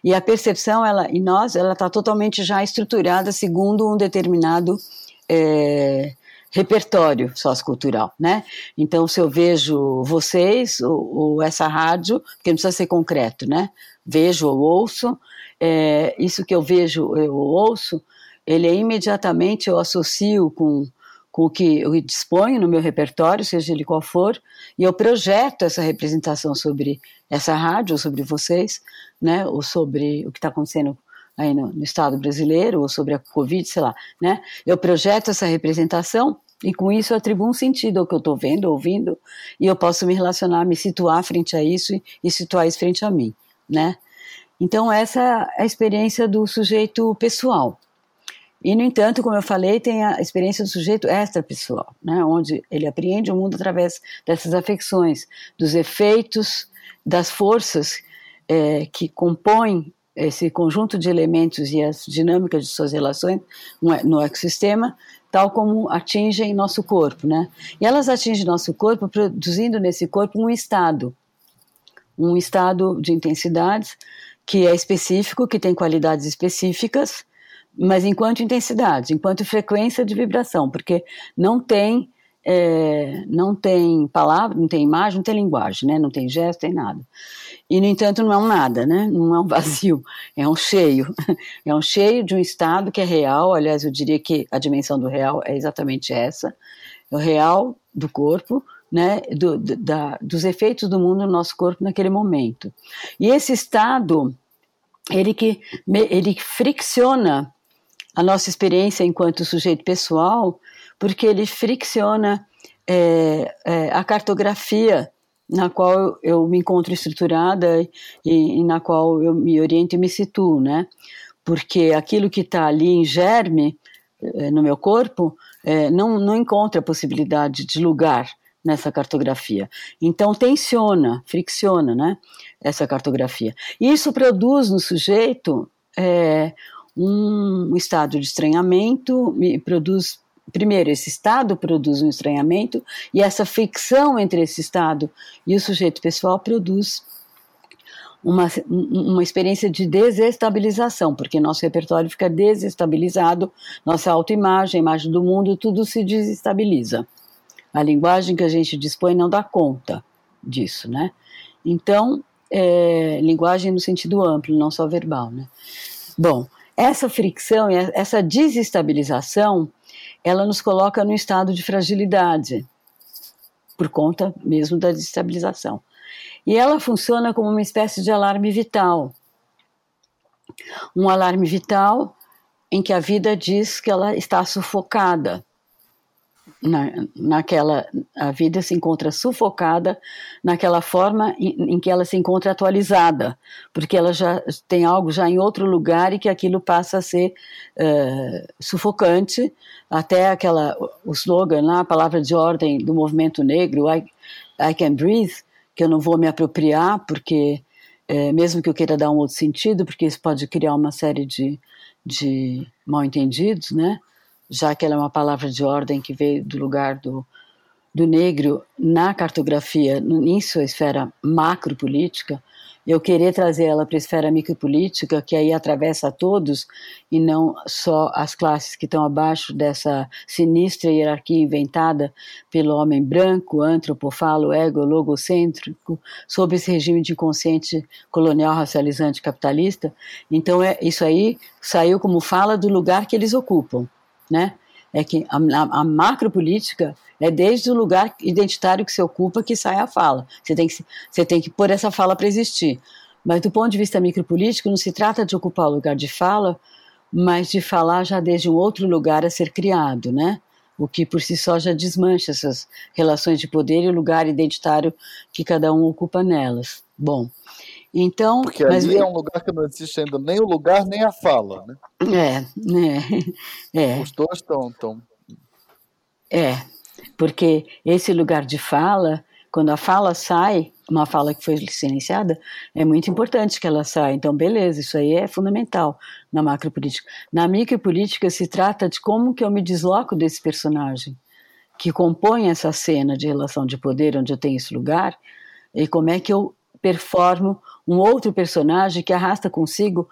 e a percepção, ela, em nós, ela está totalmente já estruturada segundo um determinado é, repertório sociocultural, né? Então, se eu vejo vocês, ou, ou, essa rádio, porque não precisa ser concreto, né? Vejo ou ouço, é, isso que eu vejo ou ouço, ele é imediatamente eu associo com com o que eu disponho no meu repertório, seja ele qual for, e eu projeto essa representação sobre essa rádio, ou sobre vocês, né, ou sobre o que está acontecendo aí no, no, Estado brasileiro, ou sobre a Covid, sei lá, né, eu projeto essa representação e com isso eu atribuo um sentido ao que eu estou vendo, ouvindo, e eu posso me relacionar, me situar frente a isso e, e situar isso frente a mim, né. Então essa é a experiência do sujeito pessoal. E, no entanto, como eu falei, tem a experiência do sujeito extrapessoal, né, onde ele apreende o mundo através dessas afecções, dos efeitos, das forças é, que compõem esse conjunto de elementos e as dinâmicas de suas relações no ecossistema, tal como atingem nosso corpo, né? E elas atingem nosso corpo produzindo nesse corpo um estado, um estado de intensidades que é específico, que tem qualidades específicas, mas enquanto intensidade, enquanto frequência de vibração, porque não tem é, não tem palavra, não tem imagem, não tem linguagem, né? não tem gesto, tem nada. E, no entanto, não é um nada, né? não é um vazio, é um cheio. É um cheio de um estado que é real, aliás, eu diria que a dimensão do real é exatamente essa, é o real do corpo, né, do, da, dos efeitos do mundo no nosso corpo naquele momento. E esse estado, ele que ele fricciona a nossa experiência enquanto sujeito pessoal, porque ele fricciona é, é, a cartografia na qual eu me encontro estruturada e, e, na qual eu me oriento e me situo, né? Porque aquilo que está ali em germe é, no meu corpo é, não, não encontra possibilidade de lugar nessa cartografia. Então tensiona, fricciona, né? Essa cartografia. Isso produz no sujeito é, um estado de estranhamento, me produz primeiro, esse estado produz um estranhamento, e essa fricção entre esse estado e o sujeito pessoal produz uma, uma experiência de desestabilização, porque nosso repertório fica desestabilizado, nossa autoimagem, imagem do mundo, tudo se desestabiliza. A linguagem que a gente dispõe não dá conta disso, né? Então, é, linguagem no sentido amplo, não só verbal, né? Bom, essa fricção e essa desestabilização, ela nos coloca num estado de fragilidade, por conta mesmo da desestabilização. E ela funciona como uma espécie de alarme vital. Um alarme vital em que a vida diz que ela está sufocada. Na, naquela a vida se encontra sufocada naquela forma em, em, que ela se encontra atualizada, porque ela já tem algo já em outro lugar e que aquilo passa a ser uh, sufocante, até aquela o slogan lá, a palavra de ordem do movimento negro, I, I can breathe, que eu não vou me apropriar, porque é, mesmo que eu queira dar um outro sentido, porque isso pode criar uma série de, de mal entendidos, né? Já que ela é uma palavra de ordem que veio do lugar do, do negro na cartografia, em sua esfera macropolítica, eu querer trazer ela para a esfera micropolítica, que aí atravessa todos e não só as classes que estão abaixo dessa sinistra hierarquia inventada pelo homem branco, antropofalo, ego, logocêntrico, sob esse regime de inconsciente colonial, racializante, capitalista. Então, é, isso aí saiu como fala do lugar que eles ocupam né? É que a, a, a macropolítica é desde o lugar identitário que se ocupa que sai a fala. Você tem que, você tem que pôr essa fala para existir. Mas do ponto de vista micropolítico, não se trata de ocupar o lugar de fala, mas de falar já desde um outro lugar a ser criado, né? O que por si só já desmancha essas relações de poder e o lugar identitário que cada um ocupa nelas. Bom, então, Porque ali mas... é um lugar que não existe ainda nem o lugar nem a fala, né? É, é, é. Os dois estão, estão. É, porque esse lugar de fala, quando a fala sai, uma fala que foi silenciada, é muito importante que ela saia. Então, beleza, isso aí é fundamental na macropolítica. Na micropolítica se trata de como que eu me desloco desse personagem que compõe essa cena de relação de poder onde eu tenho esse lugar e como é que eu performo um outro personagem que arrasta consigo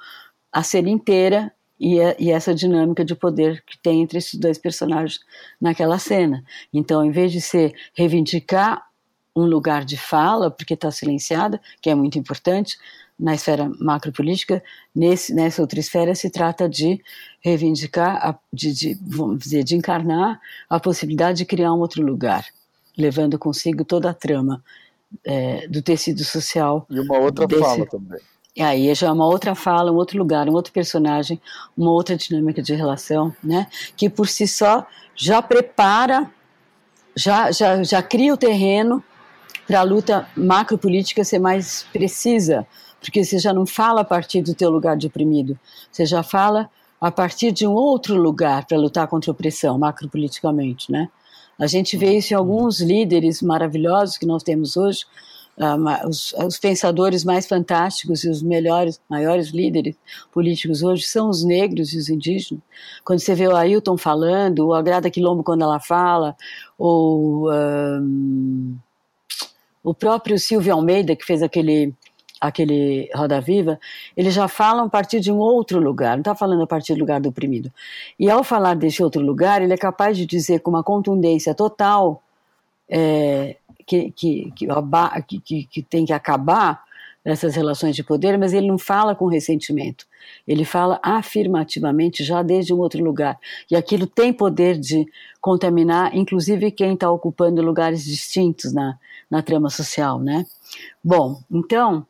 a cena inteira e, a, e, essa dinâmica de poder que tem entre esses dois personagens naquela cena. Então, em vez de ser reivindicar um lugar de fala, porque está silenciada, que é muito importante na esfera macropolítica, nesse, nessa outra esfera se trata de reivindicar, de, de, vamos dizer, de encarnar a possibilidade de criar um outro lugar, levando consigo toda a trama é, do tecido social. E uma outra desse... fala também. E aí já é uma outra fala, um outro lugar, um outro personagem, uma outra dinâmica de relação, né? Que por si só já prepara, já, já, já cria o terreno para a luta macropolítica ser mais precisa, porque você já não fala a partir do teu lugar de oprimido, você já fala a partir de um outro lugar para lutar contra a opressão macropoliticamente, né? A gente vê isso em alguns líderes maravilhosos que nós temos hoje, uh, os, os, pensadores mais fantásticos e os melhores, maiores líderes políticos hoje são os negros e os indígenas. Quando você vê o Ailton falando, ou a Grada Quilombo quando ela fala, ou um, o próprio Silvio Almeida, que fez aquele aquele Roda Viva, eles já falam a partir de um outro lugar, não está falando a partir do lugar do oprimido. E ao falar desse outro lugar, ele é capaz de dizer com uma contundência total é, que, que, que, que, tem que acabar essas relações de poder, mas ele não fala com ressentimento. Ele fala afirmativamente já desde um outro lugar. E aquilo tem poder de contaminar, inclusive, quem está ocupando lugares distintos na, na trama social, né? Bom, então,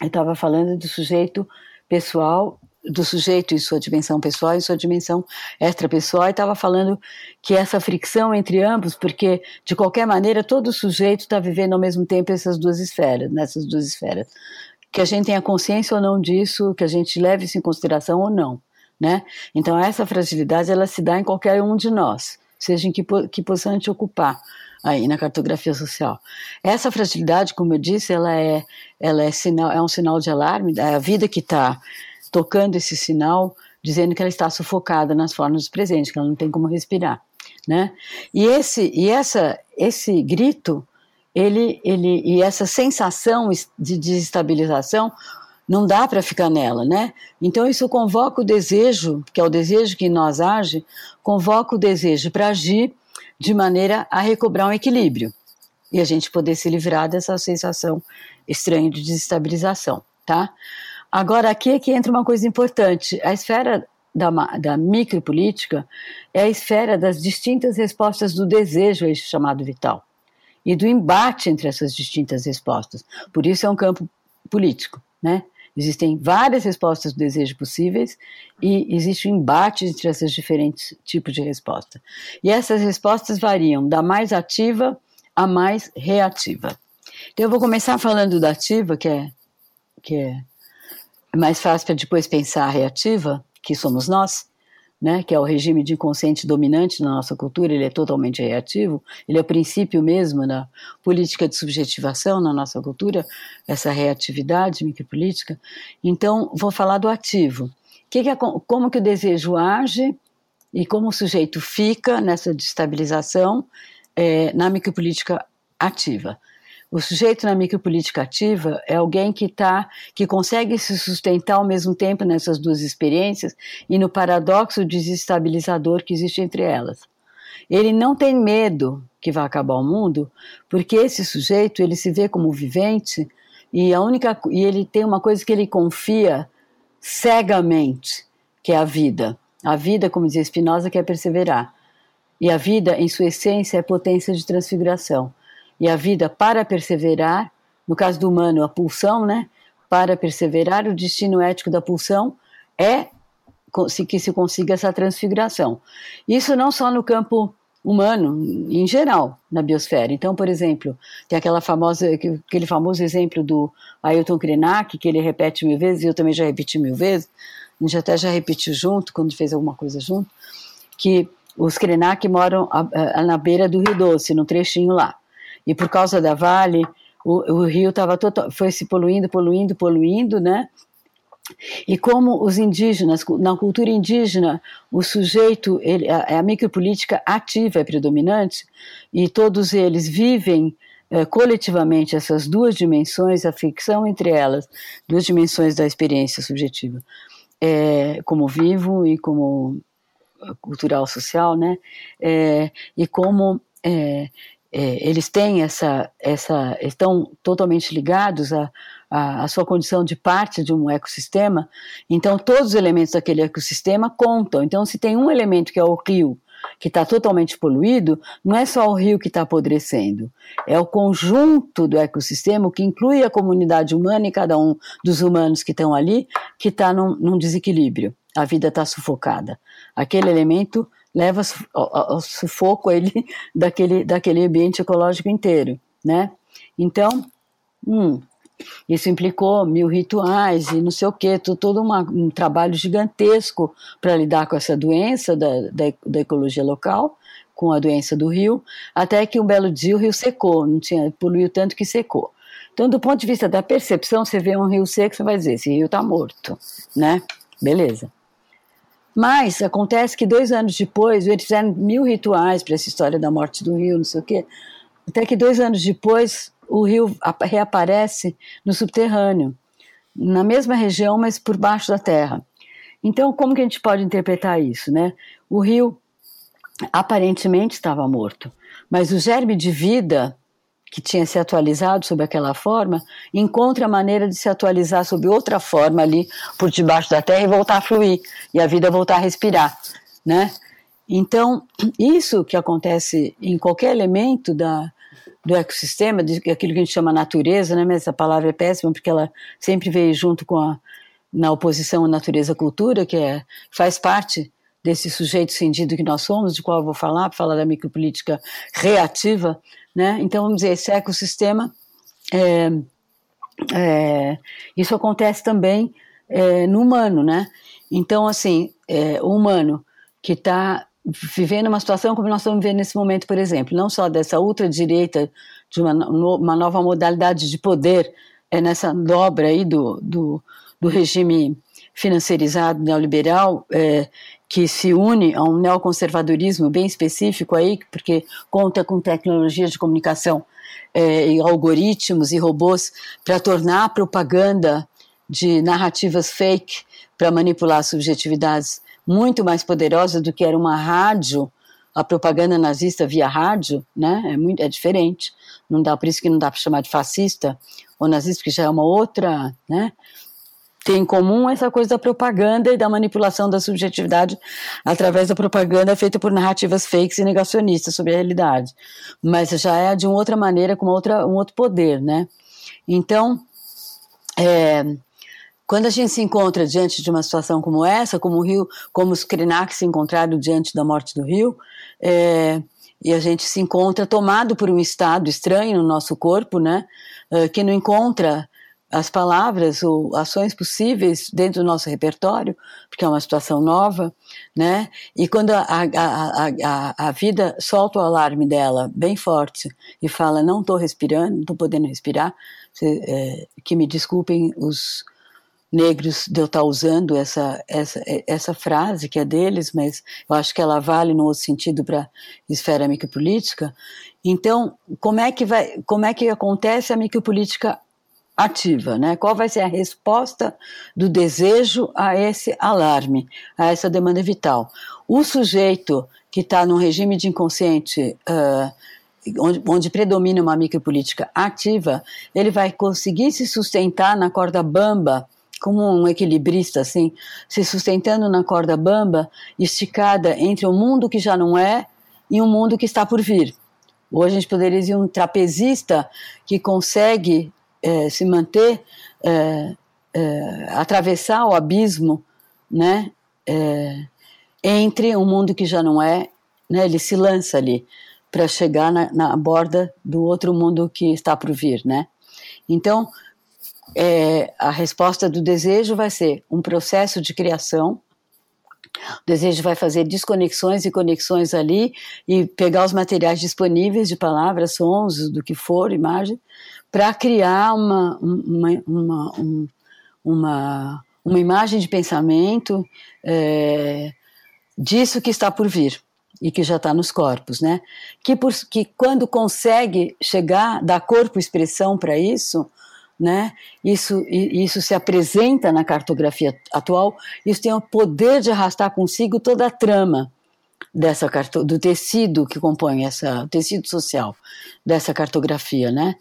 eu estava falando do sujeito pessoal, do sujeito em sua dimensão pessoal e sua dimensão extrapessoal, e estava falando que essa fricção entre ambos, porque de qualquer maneira todo sujeito está vivendo ao mesmo tempo essas duas esferas, nessas duas esferas. Que a gente tenha consciência ou não disso, que a gente leve isso em consideração ou não, né? Então essa fragilidade ela se dá em qualquer um de nós, seja em que, que possamos a gente ocupar aí na cartografia social. Essa fragilidade, como eu disse, ela é, ela é, sinal, é um sinal de alarme, é a vida que está tocando esse sinal, dizendo que ela está sufocada nas formas presentes, que ela não tem como respirar, né? E esse, e essa, esse grito, ele, ele, e essa sensação de desestabilização, não dá para ficar nela, né? Então isso convoca o desejo, que é o desejo que nós age, convoca o desejo para agir de maneira a recobrar um equilíbrio e a gente poder se livrar dessa sensação estranha de desestabilização, tá? Agora, aqui é que entra uma coisa importante. A esfera da, da micropolítica é a esfera das distintas respostas do desejo esse chamado vital e do embate entre essas distintas respostas. Por isso é um campo político, né? Existem várias respostas do desejo possíveis e existe um embate entre esses diferentes tipos de resposta. E essas respostas variam da mais ativa à mais reativa. Então eu vou começar falando da ativa, que é, que é mais fácil para depois pensar a reativa, que somos nós né, que é o regime de inconsciente dominante na nossa cultura, ele é totalmente reativo, ele é o princípio mesmo da política de subjetivação na nossa cultura, essa reatividade micropolítica. Então, vou falar do ativo. Que que é, como que o desejo age e como o sujeito fica nessa destabilização é, na micropolítica ativa. O sujeito na micropolítica ativa é alguém que tá, que consegue se sustentar ao mesmo tempo nessas duas experiências e no paradoxo desestabilizador que existe entre elas. Ele não tem medo que vai acabar o mundo, porque esse sujeito ele se vê como vivente e a única e ele tem uma coisa que ele confia cegamente, que é a vida. A vida, como dizia Spinoza, que é perseverar. E a vida, em sua essência, é potência de transfiguração e a vida para perseverar, no caso do humano, a pulsão, né? Para perseverar, o destino ético da pulsão é que se consiga essa transfiguração. Isso não só no campo humano, em geral, na biosfera. Então, por exemplo, tem aquela famosa, aquele famoso exemplo do Ailton Krenak, que ele repete mil vezes, e eu também já repeti mil vezes, a gente até já repetiu junto, quando fez alguma coisa junto, que os Krenak moram na beira do Rio Doce, no trechinho lá. E por causa da Vale, o, o rio tava total, foi se poluindo, poluindo, poluindo, né? E como os indígenas, na cultura indígena, o sujeito, ele, a, a micropolítica ativa é predominante, e todos eles vivem é, coletivamente essas duas dimensões, a ficção entre elas, duas dimensões da experiência subjetiva, é, como vivo e como cultural social, né? É, e como é, eles têm essa, essa, estão totalmente ligados à, à, à, sua condição de parte de um ecossistema, então todos os elementos daquele ecossistema contam. Então, se tem um elemento que é o rio, que está totalmente poluído, não é só o rio que está apodrecendo, é o conjunto do ecossistema, que inclui a comunidade humana e cada um dos humanos que estão ali, que está num, num desequilíbrio. A vida está sufocada. Aquele elemento leva ao, sufoco ele daquele, daquele ambiente ecológico inteiro, né? Então, hum, isso implicou mil rituais e não sei o quê, todo uma, um trabalho gigantesco para lidar com essa doença da, da, da, ecologia local, com a doença do rio, até que um belo dia o rio secou, não tinha poluiu tanto que secou. Então, do ponto de vista da percepção, você vê um rio seco, você vai dizer, esse rio está morto, né? Beleza. Mas acontece que dois anos depois, eles fizeram mil rituais para essa história da morte do rio, não sei o quê. Até que dois anos depois, o rio reaparece no subterrâneo, na mesma região, mas por baixo da terra. Então, como que a gente pode interpretar isso, né? O rio aparentemente estava morto, mas o germe de vida que tinha se atualizado sob aquela forma, encontra a maneira de se atualizar sob outra forma ali por debaixo da terra e voltar a fluir, e a vida voltar a respirar, né? Então, isso que acontece em qualquer elemento da, do ecossistema, de, aquilo que a gente chama natureza, né? Mas essa palavra é péssima porque ela sempre veio junto com a na oposição à natureza-cultura, que é, faz parte desse sujeito sentido que nós somos, de qual eu vou falar, para falar da micropolítica reativa, né? Então, vamos dizer, esse ecossistema, é, é, isso acontece também é, no humano, né? Então, assim, é, o humano que está vivendo uma situação como nós estamos vivendo nesse momento, por exemplo, não só dessa ultradireita, de uma, uma nova modalidade de poder é nessa dobra aí do, do, do regime financeirizado neoliberal, é, que se une a um neoconservadorismo bem específico aí, porque conta com tecnologias de comunicação é, e algoritmos e robôs para tornar a propaganda de narrativas fake para manipular subjetividades muito mais poderosa do que era uma rádio, a propaganda nazista via rádio, né? É muito é diferente. Não dá por isso que não dá para chamar de fascista ou nazista, porque já é uma outra, né? Tem em comum essa coisa da propaganda e da manipulação da subjetividade através da propaganda feita por narrativas fakes e negacionistas sobre a realidade. Mas já é de uma outra maneira, com outra, um outro poder, né? Então, é, quando a gente se encontra diante de uma situação como essa, como o Rio, como os Krenak se encontraram diante da morte do Rio, é, e a gente se encontra tomado por um estado estranho no nosso corpo, né, é, que não encontra as palavras ou ações possíveis dentro do nosso repertório, porque é uma situação nova, né? E quando a, a, a, a vida solta o alarme dela bem forte e fala: Não estou respirando, não estou podendo respirar, é, que me desculpem os negros de eu estar usando essa, essa, essa frase que é deles, mas eu acho que ela vale no outro sentido para a esfera micropolítica. Então, como é que vai, como é que acontece a micropolítica ativa, né? Qual vai ser a resposta do desejo a esse alarme, a essa demanda vital? O sujeito que está num regime de inconsciente uh, onde, onde, predomina uma micropolítica ativa, ele vai conseguir se sustentar na corda bamba como um equilibrista, assim, se sustentando na corda bamba, esticada entre um mundo que já não é e um mundo que está por vir. Hoje a gente poderia dizer um trapezista que consegue é, se manter, é, é, atravessar o abismo, né, é, entre um mundo que já não é, né, ele se lança ali para chegar na, na, borda do outro mundo que está por vir, né? Então, é, a resposta do desejo vai ser um processo de criação. O desejo vai fazer desconexões e conexões ali e pegar os materiais disponíveis de palavras, sons, do que for, imagem, para criar uma, uma, uma, uma, uma, imagem de pensamento é, disso que está por vir e que já está nos corpos, né? Que, por, que quando consegue chegar, dar corpo expressão para isso, né? Isso, isso se apresenta na cartografia atual, isso tem o poder de arrastar consigo toda a trama dessa do tecido que compõe essa, o tecido social dessa cartografia, né?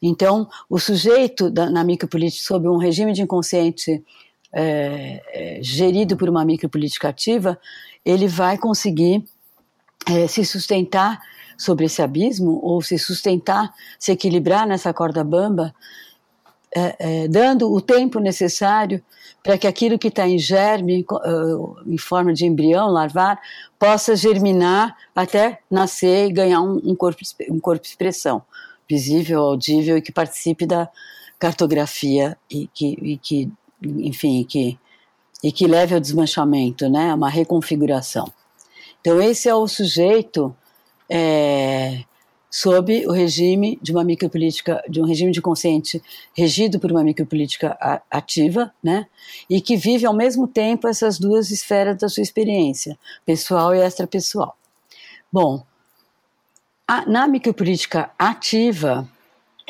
Então, o sujeito da, na micropolítica, sob um regime de inconsciente é, é, gerido por uma micropolítica ativa, ele vai conseguir é, se sustentar sobre esse abismo, ou se sustentar, se equilibrar nessa corda bamba, é, é, dando o tempo necessário para que aquilo que está em germe, em forma de embrião, larvar, possa germinar até nascer e ganhar um, um corpo, um corpo expressão visível, audível e que participe da cartografia e que, e que enfim, e que, e que leve ao desmanchamento, né, a uma reconfiguração. Então esse é o sujeito é, sob o regime de uma micropolítica, de um regime de consciente regido por uma micropolítica ativa, né, e que vive ao mesmo tempo essas duas esferas da sua experiência, pessoal e extrapessoal. Bom, na micropolítica ativa,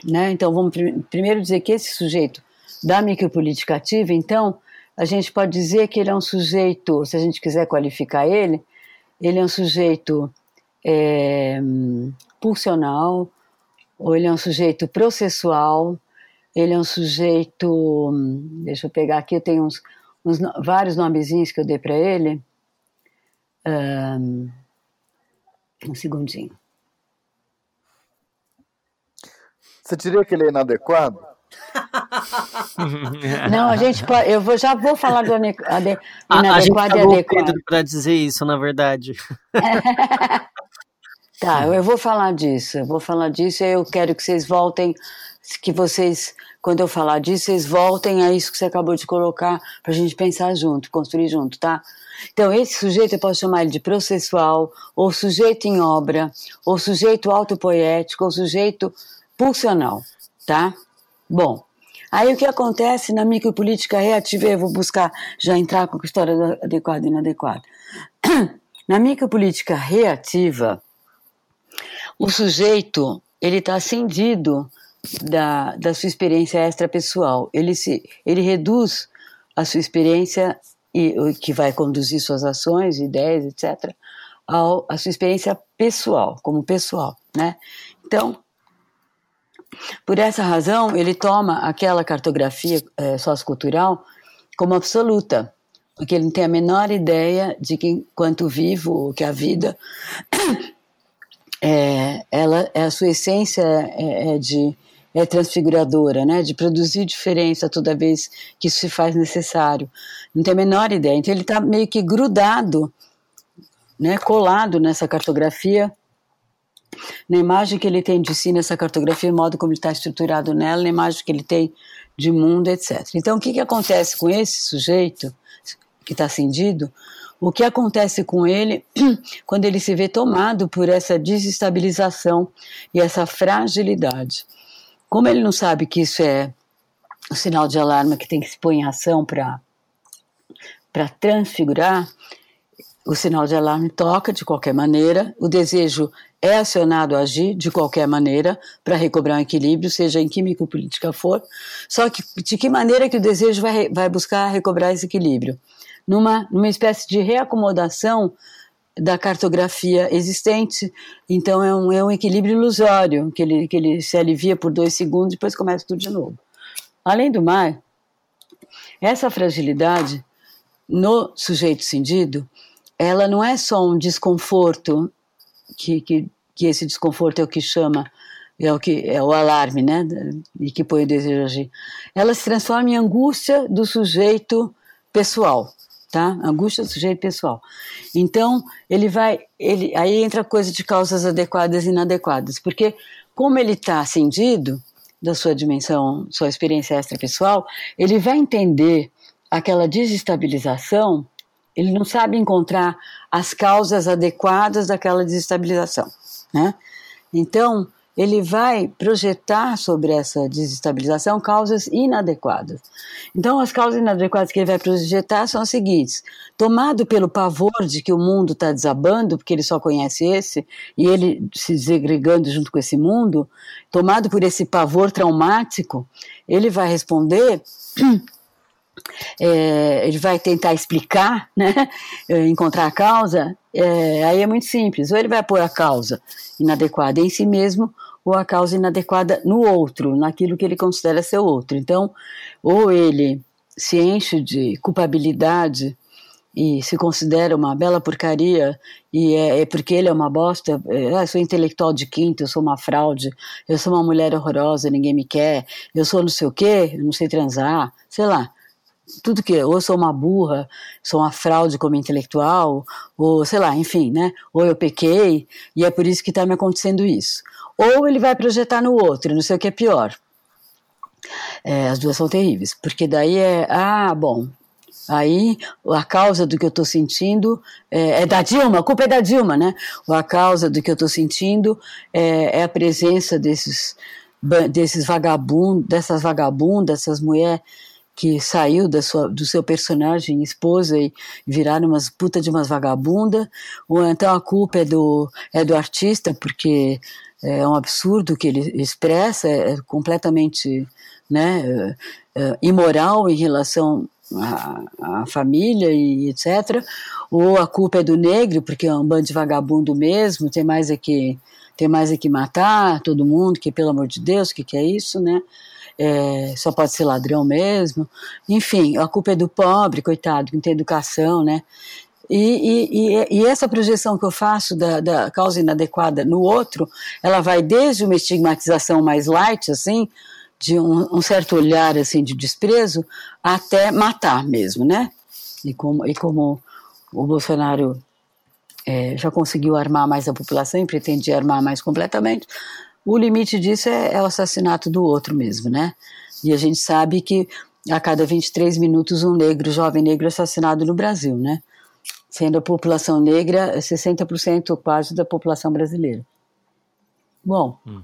né, então vamos pr primeiro dizer que esse sujeito da micropolítica ativa, então, a gente pode dizer que ele é um sujeito, se a gente quiser qualificar ele, ele é um sujeito é, pulsional, ou ele é um sujeito processual, ele é um sujeito, deixa eu pegar aqui, eu tenho uns, uns vários nomezinhos que eu dei para ele, um, um segundinho. Você diria que ele é inadequado? Não, a gente pode, eu vou, já vou falar do ade, inadequado a, a e adequado. para dizer isso, na verdade. tá, eu vou falar disso, eu vou falar disso e eu quero que vocês voltem, que vocês, quando eu falar disso, vocês voltem a isso que você acabou de colocar para a gente pensar junto, construir junto, tá? Então, esse sujeito eu posso chamar ele de processual, ou sujeito em obra, ou sujeito autopoético, ou sujeito pulsional, tá? Bom, aí o que acontece na micropolítica reativa, eu vou buscar já entrar com a história adequada e inadequada. Na micropolítica reativa, o sujeito ele está acendido da, da sua experiência extrapessoal. Ele se ele reduz a sua experiência e que vai conduzir suas ações, ideias, etc, ao, a sua experiência pessoal, como pessoal, né? Então, por essa razão, ele toma aquela cartografia é, sociocultural como absoluta, porque ele não tem a menor ideia de que, enquanto vivo, que a vida, é, ela, é a sua essência é, é de é transfiguradora, né? De produzir diferença toda vez que isso se faz necessário. Não tem a menor ideia. Então ele está meio que grudado, né? Colado nessa cartografia, na imagem que ele tem de si nessa cartografia, o modo como ele está estruturado nela, na imagem que ele tem de mundo, etc. Então o que que acontece com esse sujeito que está cindido? o que acontece com ele quando ele se vê tomado por essa desestabilização e essa fragilidade. Como ele não sabe que isso é o sinal de alarme que tem que se pôr em ação para transfigurar, o sinal de alarme toca de qualquer maneira, o desejo é acionado a agir de qualquer maneira para recobrar um equilíbrio, seja em química ou política for. Só que de que maneira que o desejo vai, vai buscar recobrar esse equilíbrio? numa, numa espécie de reacomodação da cartografia existente. Então é um, é um equilíbrio ilusório, que ele, que ele se alivia por dois segundos e depois começa tudo de novo. Além do mais, essa fragilidade no sujeito cindido, ela não é só um desconforto, que, que, que esse desconforto é o que chama, é o que é o alarme, né, e que põe o desejo a agir. Ela se transforma em angústia do sujeito pessoal tá? Angústia do sujeito pessoal. Então, ele vai, ele, aí entra a coisa de causas adequadas e inadequadas, porque como ele está acendido da sua dimensão, sua experiência extrapessoal, ele vai entender aquela desestabilização, ele não sabe encontrar as causas adequadas daquela desestabilização, né? Então, ele vai projetar sobre essa desestabilização causas inadequadas. Então, as causas inadequadas que ele vai projetar são as seguintes: tomado pelo pavor de que o mundo está desabando, porque ele só conhece esse, e ele se desegregando junto com esse mundo, tomado por esse pavor traumático, ele vai responder é, ele vai tentar explicar, né, encontrar a causa, é, aí é muito simples. Ou ele vai pôr a causa inadequada em si mesmo, ou a causa inadequada no outro, naquilo que ele considera ser outro. Então, ou ele se enche de culpabilidade e se considera uma bela porcaria e é, é porque ele é uma bosta, é, ah, eu sou intelectual de quinto, eu sou uma fraude, eu sou uma mulher horrorosa, ninguém me quer, eu sou não sei o quê, eu não sei transar, sei lá tudo que ou eu sou uma burra, sou uma fraude como intelectual, ou sei lá, enfim, né? Ou eu pequei e é por isso que está me acontecendo isso. Ou ele vai projetar no outro, não sei o que é pior. É, as duas são terríveis, porque daí é, ah, bom, aí a causa do que eu estou sentindo é, é, da Dilma, a culpa é da Dilma, né? A causa do que eu estou sentindo é, é, a presença desses desses vagabundos, dessas vagabundas, dessas mulheres que saiu da sua, do seu personagem esposa e viraram umas puta de umas vagabunda, ou então a culpa é do, é do artista, porque é um absurdo que ele expressa, é completamente né, é, é, imoral em relação à, à, família e etc. Ou a culpa é do negro, porque é um bando de vagabundo mesmo, tem mais é que, tem mais é que matar todo mundo, que pelo amor de Deus, o que, que é isso, né? É, só pode ser ladrão mesmo. Enfim, a culpa é do pobre, coitado, que não tem educação, né? E, e, e, essa projeção que eu faço da, da, causa inadequada no outro, ela vai desde uma estigmatização mais light, assim, de um, um certo olhar assim de desprezo, até matar mesmo, né? E como, e como o Bolsonaro é, já conseguiu armar mais a população e pretendia armar mais completamente, o limite disso é, é o assassinato do outro mesmo, né? E a gente sabe que a cada 23 minutos um negro, jovem negro é assassinado no Brasil, né? Sendo a população negra 60% quase da população brasileira. Bom, uhum.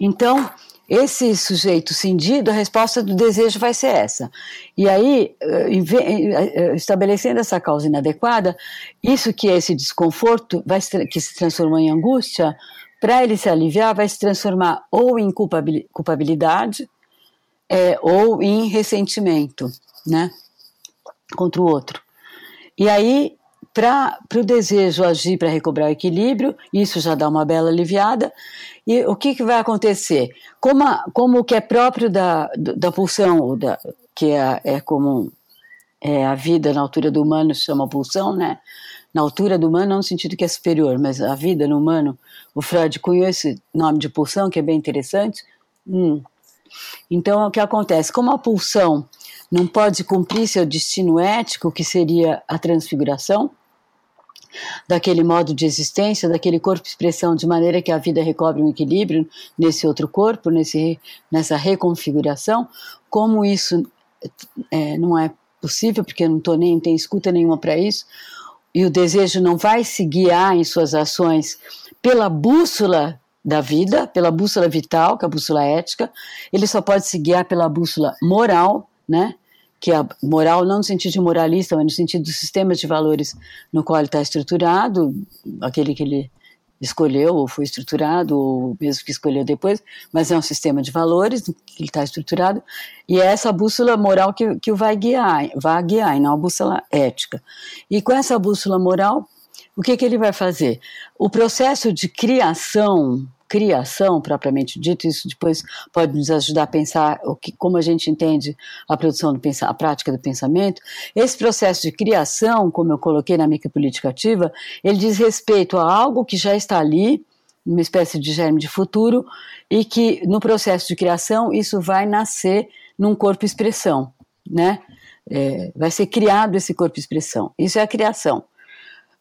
então esse sujeito cindido, a resposta do desejo vai ser essa. E aí, eh, eh, eh, estabelecendo essa causa inadequada, isso que é esse desconforto, vai, que se transformou em angústia, para ele se aliviar, vai se transformar ou em culpabilidade é, ou em ressentimento, né? Contra o outro. E aí, para o desejo agir para recobrar o equilíbrio, isso já dá uma bela aliviada. E o que, que vai acontecer? Como, a, como o que é próprio da, da pulsão, da, que é, é comum, é a vida na altura do humano se chama pulsão, né? na altura do humano, não no sentido que é superior, mas a vida no humano, o Freud cunhou esse nome de pulsão, que é bem interessante, Hum. Então, o que acontece? Como a pulsão não pode cumprir seu destino ético, que seria a transfiguração, daquele modo de existência, daquele corpo-expressão, de maneira que a vida recobre um equilíbrio nesse outro corpo, nesse, nessa reconfiguração, como isso é, não é possível, porque não estou nem, tenho escuta nenhuma para isso, e o desejo não vai se guiar em suas ações pela bússola da vida, pela bússola vital, que é a bússola ética, ele só pode se guiar pela bússola moral, né? que é a moral não no sentido de moralista, mas no sentido do sistema de valores no qual ele está estruturado, aquele que ele escolheu ou foi estruturado, ou mesmo que escolheu depois, mas é um sistema de valores que ele está estruturado, e é essa bússola moral que, que o vai guiar, vai guiar, e não a bússola ética. E com essa bússola moral, o que, que ele vai fazer? O processo de criação criação propriamente dito, isso depois pode nos ajudar a pensar o que, como a gente entende a produção do a prática do pensamento. Esse processo de criação, como eu coloquei na micropolítica ativa, ele diz respeito a algo que já está ali, uma espécie de germe de futuro, e que no processo de criação isso vai nascer num corpo expressão, né? É, vai ser criado esse corpo expressão. Isso é a criação.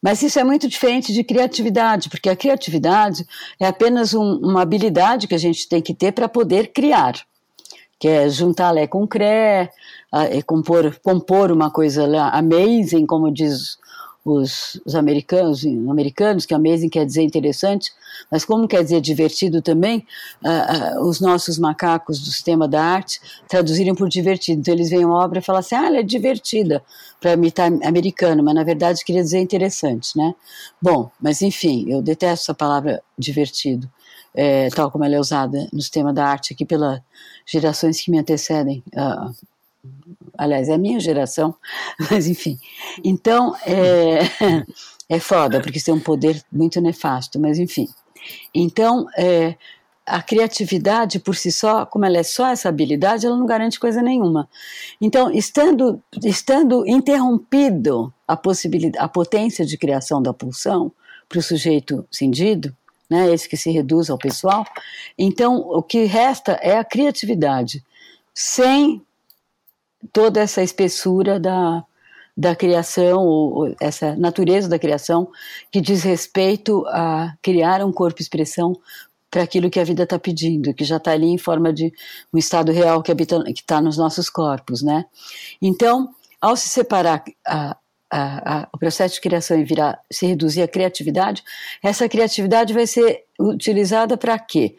Mas isso é muito diferente de criatividade, porque a criatividade é apenas um, uma habilidade que a gente tem que ter para poder criar, que é juntar Lé com Cré, é compor, compor uma coisa amazing, como diz os, os, americanos, americanos, que amazing quer dizer interessante, mas como quer dizer divertido também, uh, uh, os nossos macacos do sistema da arte traduzirem por divertido. Então eles veem uma obra e falam assim, ah, ela é divertida, para imitar americano, mas na verdade queria dizer interessante, né? Bom, mas enfim, eu detesto essa palavra divertido, é, tal como ela é usada no sistema da arte aqui pelas gerações que me antecedem, uh, aliás, é a minha geração, mas enfim. Então, é, é foda, porque isso tem um poder muito nefasto, mas enfim. Então, é, a criatividade por si só, como ela é só essa habilidade, ela não garante coisa nenhuma. Então, estando, estando interrompido a possibilidade, a potência de criação da pulsão para o sujeito cindido, né, esse que se reduz ao pessoal, então o que resta é a criatividade, sem toda essa espessura da, da criação, ou, essa natureza da criação, que diz respeito a criar um corpo-expressão para aquilo que a vida está pedindo, que já está ali em forma de um estado real que está nos nossos corpos, né? Então, ao se separar a, a, a, o processo de criação e virar, se reduzir à criatividade, essa criatividade vai ser utilizada para quê?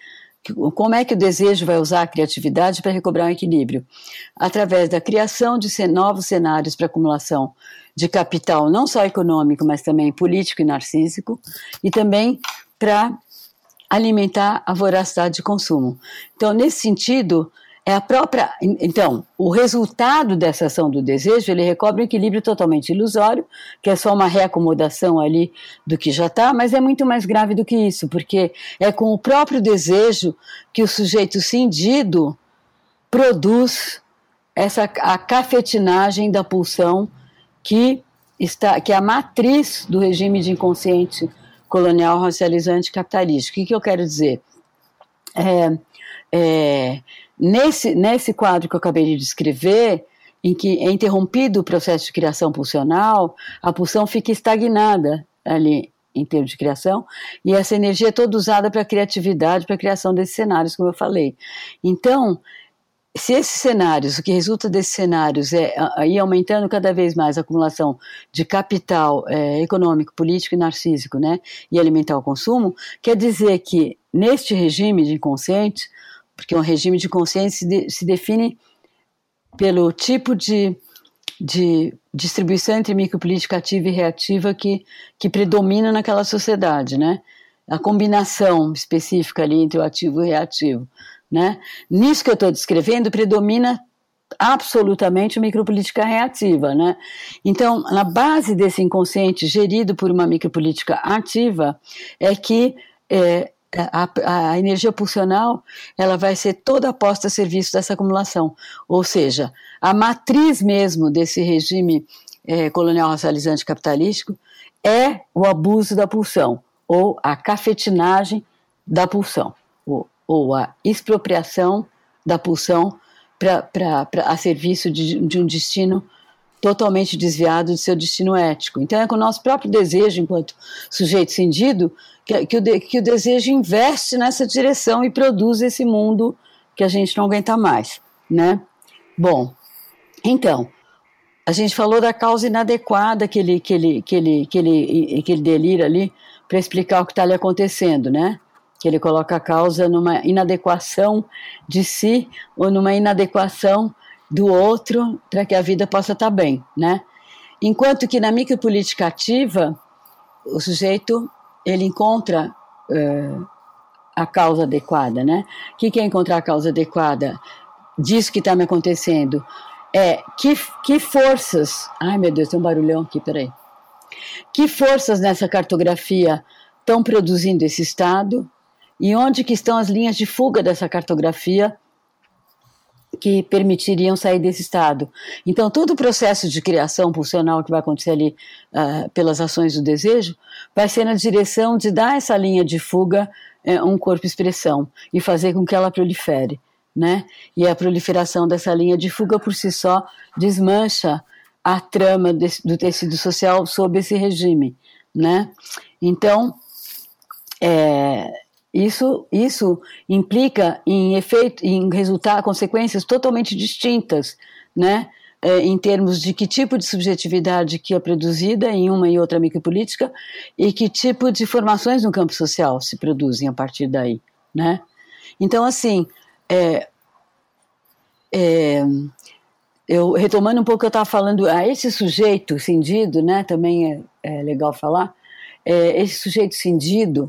Como é que o desejo vai usar a criatividade para recobrar um equilíbrio? Através da criação de novos cenários para acumulação de capital, não só econômico, mas também político e narcísico, e também para alimentar a voracidade de consumo. Então, nesse sentido, é a própria. Então, o resultado dessa ação do desejo ele recobre um equilíbrio totalmente ilusório, que é só uma reacomodação ali do que já está, mas é muito mais grave do que isso, porque é com o próprio desejo que o sujeito cindido produz essa a cafetinagem da pulsão que está que é a matriz do regime de inconsciente colonial racializante capitalista. O que, que eu quero dizer? É, é, Nesse, nesse quadro que eu acabei de descrever, em que é interrompido o processo de criação pulsional, a pulsão fica estagnada ali em termos de criação, e essa energia é toda usada para a criatividade, para a criação desses cenários, como eu falei. Então, se esses cenários, o que resulta desses cenários é ir aumentando cada vez mais a acumulação de capital é, econômico, político e narcísico, né, e alimentar o consumo, quer dizer que neste regime de inconsciente, porque um regime de consciência se, de, se define pelo tipo de, de distribuição entre micropolítica ativa e reativa que, que predomina naquela sociedade, né? A combinação específica ali entre o ativo e o reativo, né? Nisso que eu estou descrevendo, predomina absolutamente micropolítica reativa, né? Então, na base desse inconsciente gerido por uma micropolítica ativa é que é, a, a, energia pulsional ela vai ser toda posta a serviço dessa acumulação. Ou seja, a matriz mesmo desse regime é, colonial racializante capitalístico é o abuso da pulsão, ou a cafetinagem da pulsão, ou ou a expropriação da pulsão pra, pra, pra, a serviço de, de um destino totalmente desviado de seu destino ético. Então é com o nosso próprio desejo, enquanto sujeito cindido, que, que, o, de, que o desejo investe nessa direção e produz esse mundo que a gente não aguenta mais, né? Bom, então, a gente falou da causa inadequada que ele, que ele, que ele, que ele, que ele delira ali para explicar o que está ali acontecendo, né? Que ele coloca a causa numa inadequação de si ou numa inadequação do outro para que a vida possa estar tá bem, né? Enquanto que na micropolítica ativa, o sujeito ele encontra uh, a causa adequada, né? O que, que é encontrar a causa adequada disso que está me acontecendo? É que, que forças. Ai meu Deus, tem um barulhão aqui, peraí. Que forças nessa cartografia estão produzindo esse estado e onde que estão as linhas de fuga dessa cartografia que permitiriam sair desse estado. Então, todo o processo de criação pulsional que vai acontecer ali uh, pelas ações do desejo vai ser na direção de dar essa linha de fuga uh, um corpo-expressão e fazer com que ela prolifere. Né? E a proliferação dessa linha de fuga por si só desmancha a trama do tecido social sob esse regime. Né? Então, é, isso, isso implica em efeito, em resultar consequências totalmente distintas, né? É, em termos de que tipo de subjetividade que é produzida em uma e outra micropolítica e que tipo de formações no campo social se produzem a partir daí, né? Então, assim, é, é, eu retomando um pouco o que eu estava falando, a esse sujeito cindido, né? Também é, é legal falar, é, esse sujeito cindido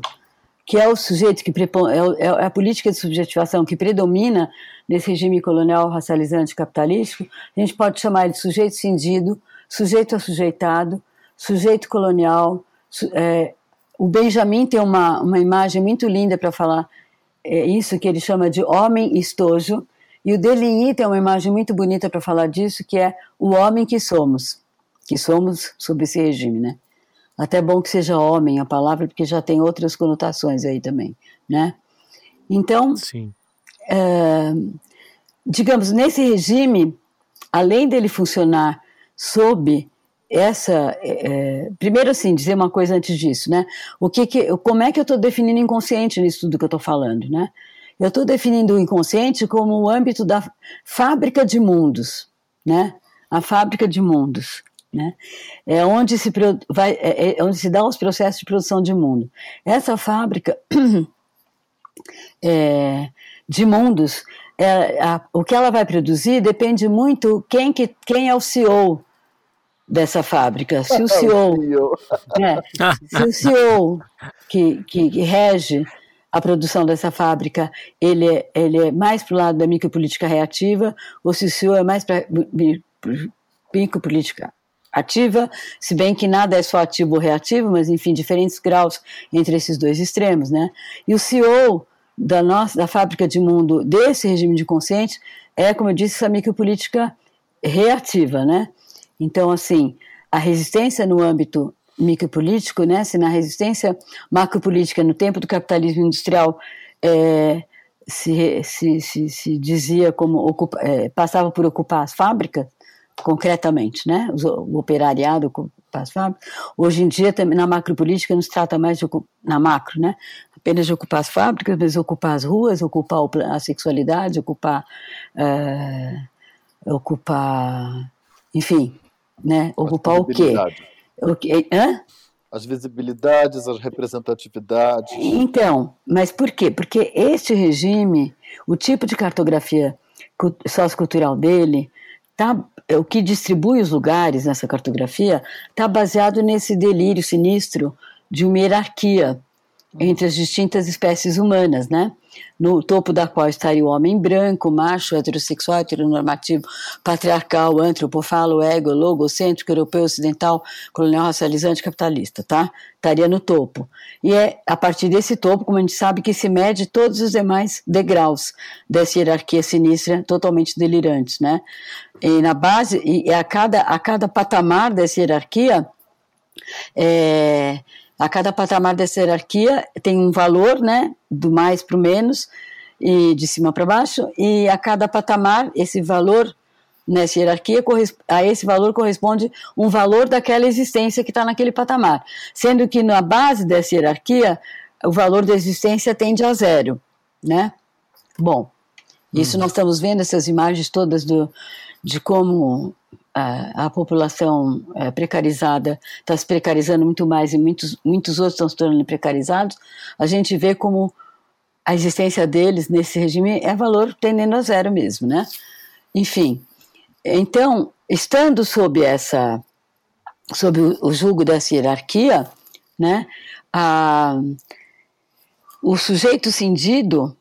que é o sujeito que é, é, a política de subjetivação que predomina nesse regime colonial racializante capitalístico, a gente pode chamar de sujeito cindido, sujeito assujeitado, sujeito colonial. É, o Benjamin tem uma, uma imagem muito linda para falar é, isso que ele chama de homem estojo, e o Deligny tem uma imagem muito bonita para falar disso, que é o homem que somos, que somos sob esse regime, né? Até bom que seja homem a palavra, porque já tem outras conotações aí também, né? Então, é, digamos, nesse regime, além dele funcionar sob essa, é, primeiro assim, dizer uma coisa antes disso, né? O que, que como é que eu estou definindo inconsciente nisso tudo que eu estou falando, né? Eu estou definindo o inconsciente como o âmbito da fábrica de mundos, né? A fábrica de mundos né? É onde se vai, é, é onde se dá os processos de produção de mundo. Essa fábrica é, de mundos, é, a, o que ela vai produzir depende muito quem que quem é o CEO dessa fábrica. Se o CEO, né, se o CEO que, que, que rege a produção dessa fábrica ele é, ele é mais para o lado da micropolítica reativa ou se o CEO é mais para micropolítica ativa, se bem que nada é só ativo ou reativo, mas enfim, diferentes graus entre esses dois extremos, né? E o CEO da nossa da fábrica de mundo desse regime de consciente é, como eu disse, essa micropolítica reativa, né? Então, assim, a resistência no âmbito micropolítico, né? Se na resistência macropolítica no tempo do capitalismo industrial é, se, se, se, se, dizia como ocupa, é, passava por ocupar as fábricas, concretamente, né? O, operariado as fábricas. Hoje em dia, também na macropolítica, não se trata mais de na macro, né? Apenas de ocupar as fábricas, mas ocupar as ruas, ocupar a sexualidade, ocupar, é, ocupar, enfim, né? Ocupar o quê? O quê? Hã? As visibilidades, as representatividades. Então, mas por quê? Porque este regime, o tipo de cartografia sociocultural dele, tá, o que distribui os lugares nessa cartografia está baseado nesse delírio sinistro de uma hierarquia entre as distintas espécies humanas, né? No topo da qual estaria o homem branco, macho, heterossexual, heteronormativo, patriarcal, antropofalo, ego, logocêntrico, europeu, ocidental, colonial, racializante, capitalista, tá? Estaria no topo. E é a partir desse topo, como a gente sabe, que se mede todos os demais degraus dessa hierarquia sinistra, totalmente delirantes, né? E na base, e a cada, a cada patamar dessa hierarquia, é, a cada patamar dessa hierarquia tem um valor, né, do mais para o menos, e de cima para baixo, e a cada patamar, esse valor nessa hierarquia, a esse valor corresponde um valor daquela existência que está naquele patamar. Sendo que na base dessa hierarquia, o valor da existência tende a zero, né? Bom, isso hum. nós estamos vendo essas imagens todas do, de como a, população é, precarizada está se precarizando muito mais e muitos, muitos outros estão se tornando precarizados, a gente vê como a existência deles nesse regime é valor tendendo a zero mesmo, né? Enfim, então, estando sob essa, sob o, o julgo dessa hierarquia, né, a, o sujeito cindido,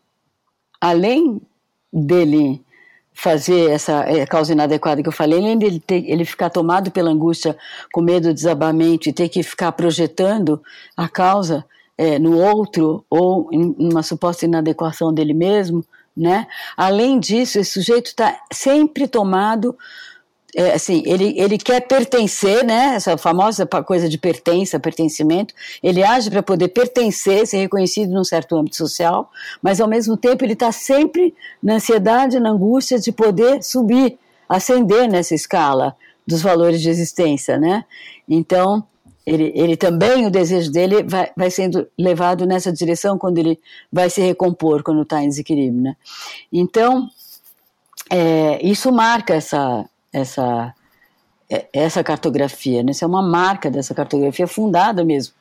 além dele fazer essa é, causa inadequada que eu falei, além dele ter, ele ficar tomado pela angústia, com medo do desabamento e ter que ficar projetando a causa é, no outro ou em uma suposta inadequação dele mesmo, né? Além disso, esse sujeito está sempre tomado é, assim, ele, ele quer pertencer, né? Essa famosa coisa de pertença, pertencimento. Ele age para poder pertencer, ser reconhecido num certo âmbito social, mas ao mesmo tempo ele está sempre na ansiedade, na angústia de poder subir, ascender nessa escala dos valores de existência, né? Então, ele, ele também, o desejo dele vai, vai sendo levado nessa direção quando ele vai se recompor, quando está em desequilíbrio, né? Então, é, isso marca essa, essa, é, essa cartografia. Né? Isso é uma marca dessa cartografia fundada mesmo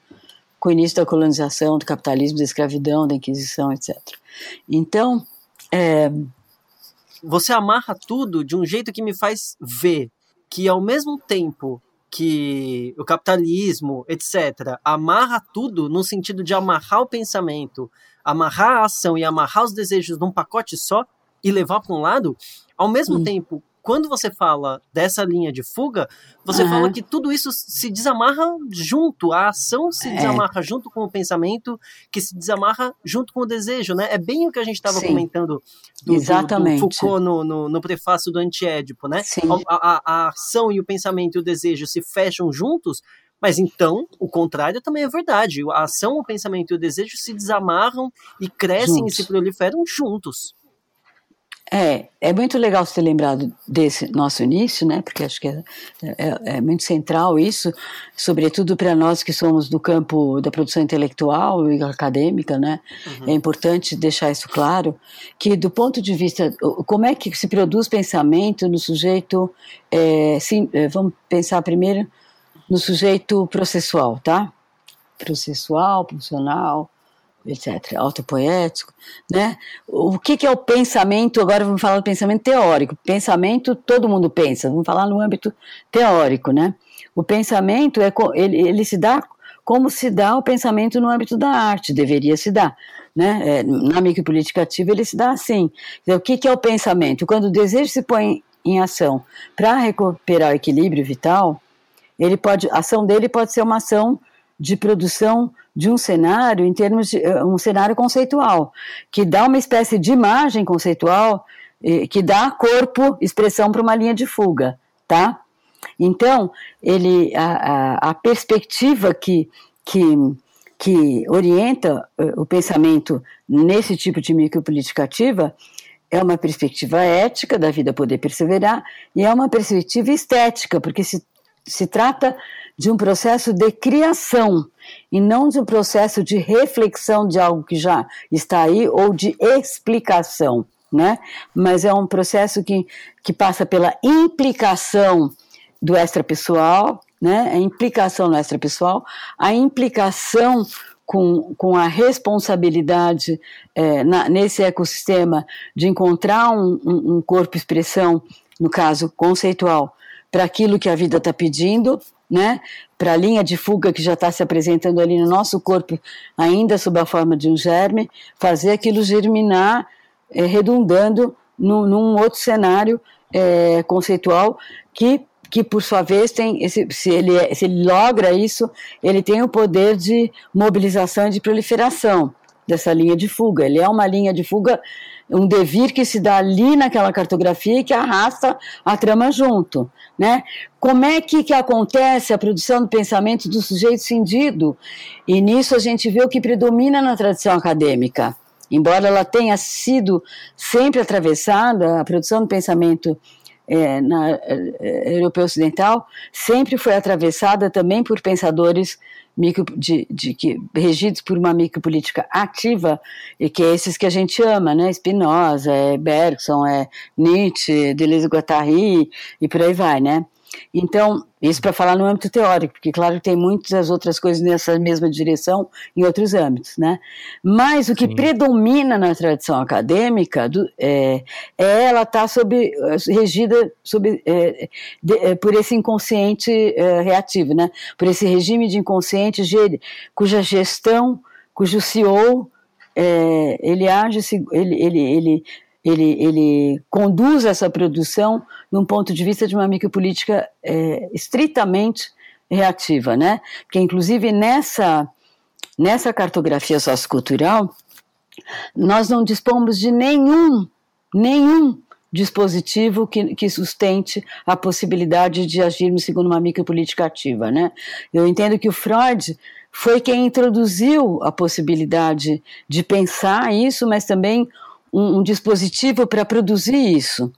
com o início da colonização, do capitalismo, da escravidão, da Inquisição, etc. Então, é... você amarra tudo de um jeito que me faz ver que ao mesmo tempo que o capitalismo, etc., amarra tudo no sentido de amarrar o pensamento, amarrar a ação e amarrar os desejos num pacote só e levar para um lado, ao mesmo hum. tempo quando você fala dessa linha de fuga, você uhum. fala que tudo isso se desamarra junto, a ação se é. desamarra junto com o pensamento, que se desamarra junto com o desejo, né? É bem o que a gente estava comentando do, Exatamente. Do, do Foucault no, no, no, prefácio do Antiédipo, né? A, a, a ação e o pensamento e o desejo se fecham juntos, mas então, o contrário também é verdade. A ação, o pensamento e o desejo se desamarram e crescem juntos. e se proliferam juntos. É, é muito legal você ter lembrado desse nosso início, né? Porque acho que é, é, é muito central isso, sobretudo para nós que somos do campo da produção intelectual e acadêmica, né? Uhum. É importante deixar isso claro, que do ponto de vista, como é que se produz pensamento no sujeito, é, sim, é, vamos pensar primeiro no sujeito processual, tá? Processual, funcional, etc., autopoético, né? O que, que, é o pensamento? Agora vamos falar do pensamento teórico. Pensamento todo mundo pensa. Vamos falar no âmbito teórico, né? O pensamento é ele, ele se dá como se dá o pensamento no âmbito da arte, deveria se dar, né? É, na micropolítica ativa ele se dá assim. Então, o que, que é o pensamento? Quando o desejo se põe em ação para recuperar o equilíbrio vital, ele pode, a ação dele pode ser uma ação de produção de um cenário em termos de eh, um cenário conceitual, que dá uma espécie de imagem conceitual eh, que dá corpo, expressão para uma linha de fuga, tá? Então, ele a, a, a perspectiva que, que, que orienta eh, o pensamento nesse tipo de micropolítica ativa é uma perspectiva ética da vida poder perseverar e é uma perspectiva estética, porque se, se trata de um processo de criação e não de um processo de reflexão de algo que já está aí ou de explicação, né? Mas é um processo que, que passa pela implicação do extrapessoal, né? A implicação no extrapessoal, a implicação com, com a responsabilidade é, na, nesse ecossistema de encontrar um, um, um corpo expressão, no caso conceitual, para aquilo que a vida está pedindo, né, para a linha de fuga que já está se apresentando ali no nosso corpo, ainda sob a forma de um germe, fazer aquilo germinar, é, redundando no, num outro cenário é, conceitual que, que, por sua vez, tem esse, se, ele, é, se ele logra isso, ele tem o poder de mobilização e de proliferação dessa linha de fuga. Ele é uma linha de fuga um devir que se dá ali naquela cartografia e que arrasta a trama junto, né? Como é que, que acontece a produção do pensamento do sujeito cindido? E nisso a gente vê o que predomina na tradição acadêmica. embora ela tenha sido sempre atravessada, a produção do pensamento é, na, é, europeu ocidental sempre foi atravessada também por pensadores micro, de, de, que, regidos por uma micropolítica ativa, e que é esses que a gente ama, né? Spinoza, é Bergson, é Nietzsche, Deleuze Guattari e por aí vai, né? Então, isso para falar no âmbito teórico, porque claro que tem muitas outras coisas nessa mesma direção em outros âmbitos, né? Mas o que Sim. predomina na tradição acadêmica do, é, é, ela estar tá sob, regida sob, é, de, é, por esse inconsciente é, reativo, né? Por esse regime de inconsciente cuja gestão, cujo CEO é, ele age, ele, ele, ele ele, ele conduz essa produção num ponto de vista de uma micropolítica é, estritamente reativa, né? Porque inclusive nessa nessa cartografia sociocultural nós não dispomos de nenhum nenhum dispositivo que, que sustente a possibilidade de agirmos segundo uma micropolítica ativa, né? Eu entendo que o Freud foi quem introduziu a possibilidade de pensar isso, mas também um, um dispositivo para produzir isso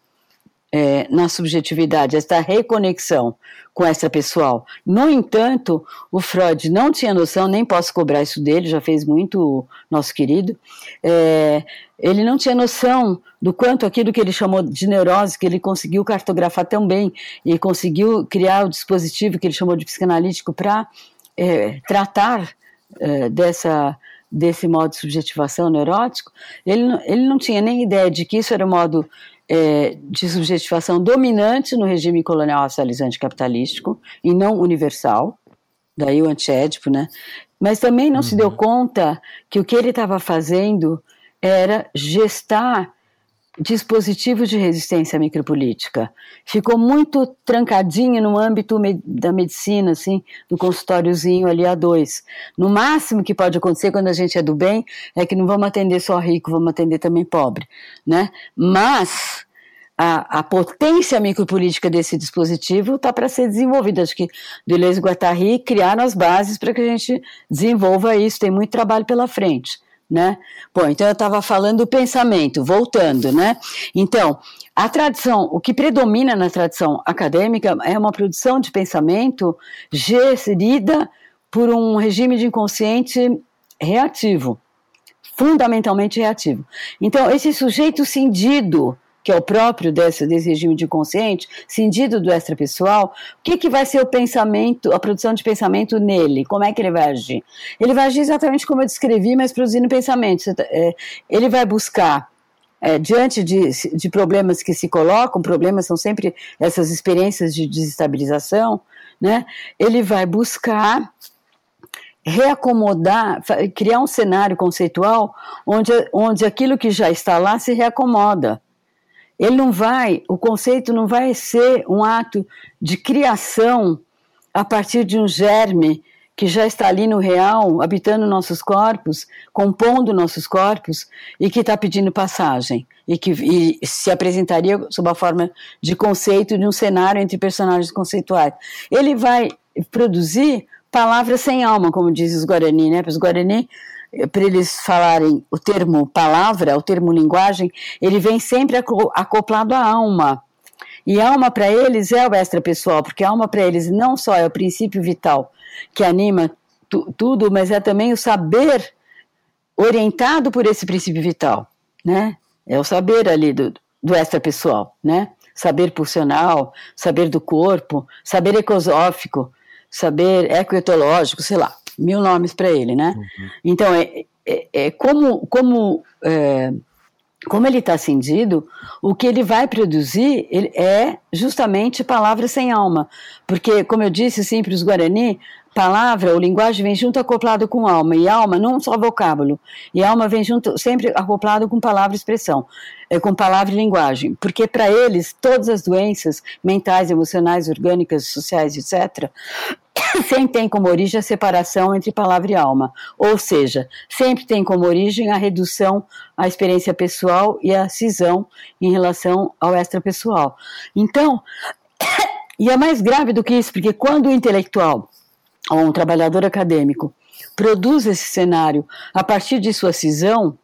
é, na subjetividade, esta reconexão com essa pessoal. No entanto, o Freud não tinha noção, nem posso cobrar isso dele, já fez muito nosso querido, é, ele não tinha noção do quanto aquilo que ele chamou de neurose, que ele conseguiu cartografar tão bem e conseguiu criar o dispositivo que ele chamou de psicanalítico para é, tratar é, dessa desse modo de subjetivação neurótico, ele, ele não tinha nem ideia de que isso era o modo é, de subjetivação dominante no regime colonial racializante capitalístico e não universal, daí o antiédipo, né? Mas também não uhum. se deu uhum. conta que o que ele estava fazendo era gestar dispositivos de resistência micropolítica. Ficou muito trancadinho no âmbito me da medicina, assim, do consultóriozinho ali a dois. No máximo que pode acontecer quando a gente é do bem é que não vamos atender só rico, vamos atender também pobre, né? Mas a, a potência micropolítica desse dispositivo está para ser desenvolvida. Acho que Deleuze e Guattari criaram as bases para que a gente desenvolva isso. Tem muito trabalho pela frente né? Bom, então eu estava falando do pensamento, voltando, né? Então, a tradição, o que predomina na tradição acadêmica é uma produção de pensamento gerida por um regime de inconsciente reativo, fundamentalmente reativo. Então, esse sujeito cindido que é o próprio desse, desse regime de consciente, cindido do extrapessoal, o que, que vai ser o pensamento, a produção de pensamento nele? Como é que ele vai agir? Ele vai agir exatamente como eu descrevi, mas produzindo pensamento. Tá, é, ele vai buscar é, diante de, de, problemas que se colocam, problemas são sempre essas experiências de desestabilização, né? Ele vai buscar reacomodar, criar um cenário conceitual onde, onde aquilo que já está lá se reacomoda. Ele não vai, o conceito não vai ser um ato de criação a partir de um germe que já está ali no real, habitando nossos corpos, compondo nossos corpos e que está pedindo passagem e que e se apresentaria sob a forma de conceito de um cenário entre personagens conceituais. Ele vai produzir palavras sem alma, como diz os Guarani, né? Os Guarani para eles falarem o termo palavra, o termo linguagem, ele vem sempre acoplado à alma. E alma para eles é o extrapessoal, porque alma para eles não só é o princípio vital que anima tu, tudo, mas é também o saber orientado por esse princípio vital, né? É o saber ali do, do extrapessoal, né? Saber pulsional, saber do corpo, saber ecosófico, saber ecoetológico, sei lá mil nomes para ele, né? Uhum. Então, é, é, é, como, como, é, como ele está cindido, o que ele vai produzir ele é justamente palavras sem alma. Porque, como eu disse sempre, os Guarani, palavra ou linguagem vem junto acoplado com alma, e alma não só vocábulo, e alma vem junto sempre acoplado com palavra e expressão, é, com palavra e linguagem, porque para eles todas as doenças mentais, emocionais, orgânicas, sociais, etc., sempre tem como origem a separação entre palavra e alma, ou seja, sempre tem como origem a redução à experiência pessoal e a cisão em relação ao extrapessoal. Então, e é mais grave do que isso, porque quando o intelectual ou um trabalhador acadêmico produz esse cenário a partir de sua cisão,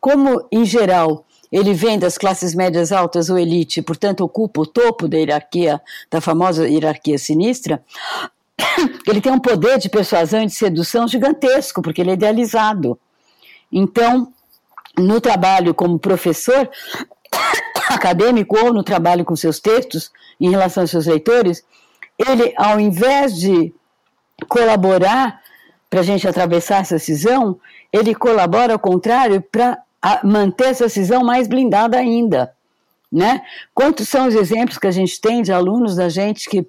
Como, em geral, ele vem das classes médias altas ou elite, portanto ocupa o topo da hierarquia, da famosa hierarquia sinistra, ele tem um poder de persuasão e de sedução gigantesco, porque ele é idealizado. Então, no trabalho como professor acadêmico ou no trabalho com seus textos em relação aos seus leitores, ele, ao invés de colaborar para a gente atravessar essa cisão, ele colabora ao contrário para manter essa cisão mais blindada ainda. Né? Quantos são os exemplos que a gente tem de alunos da gente que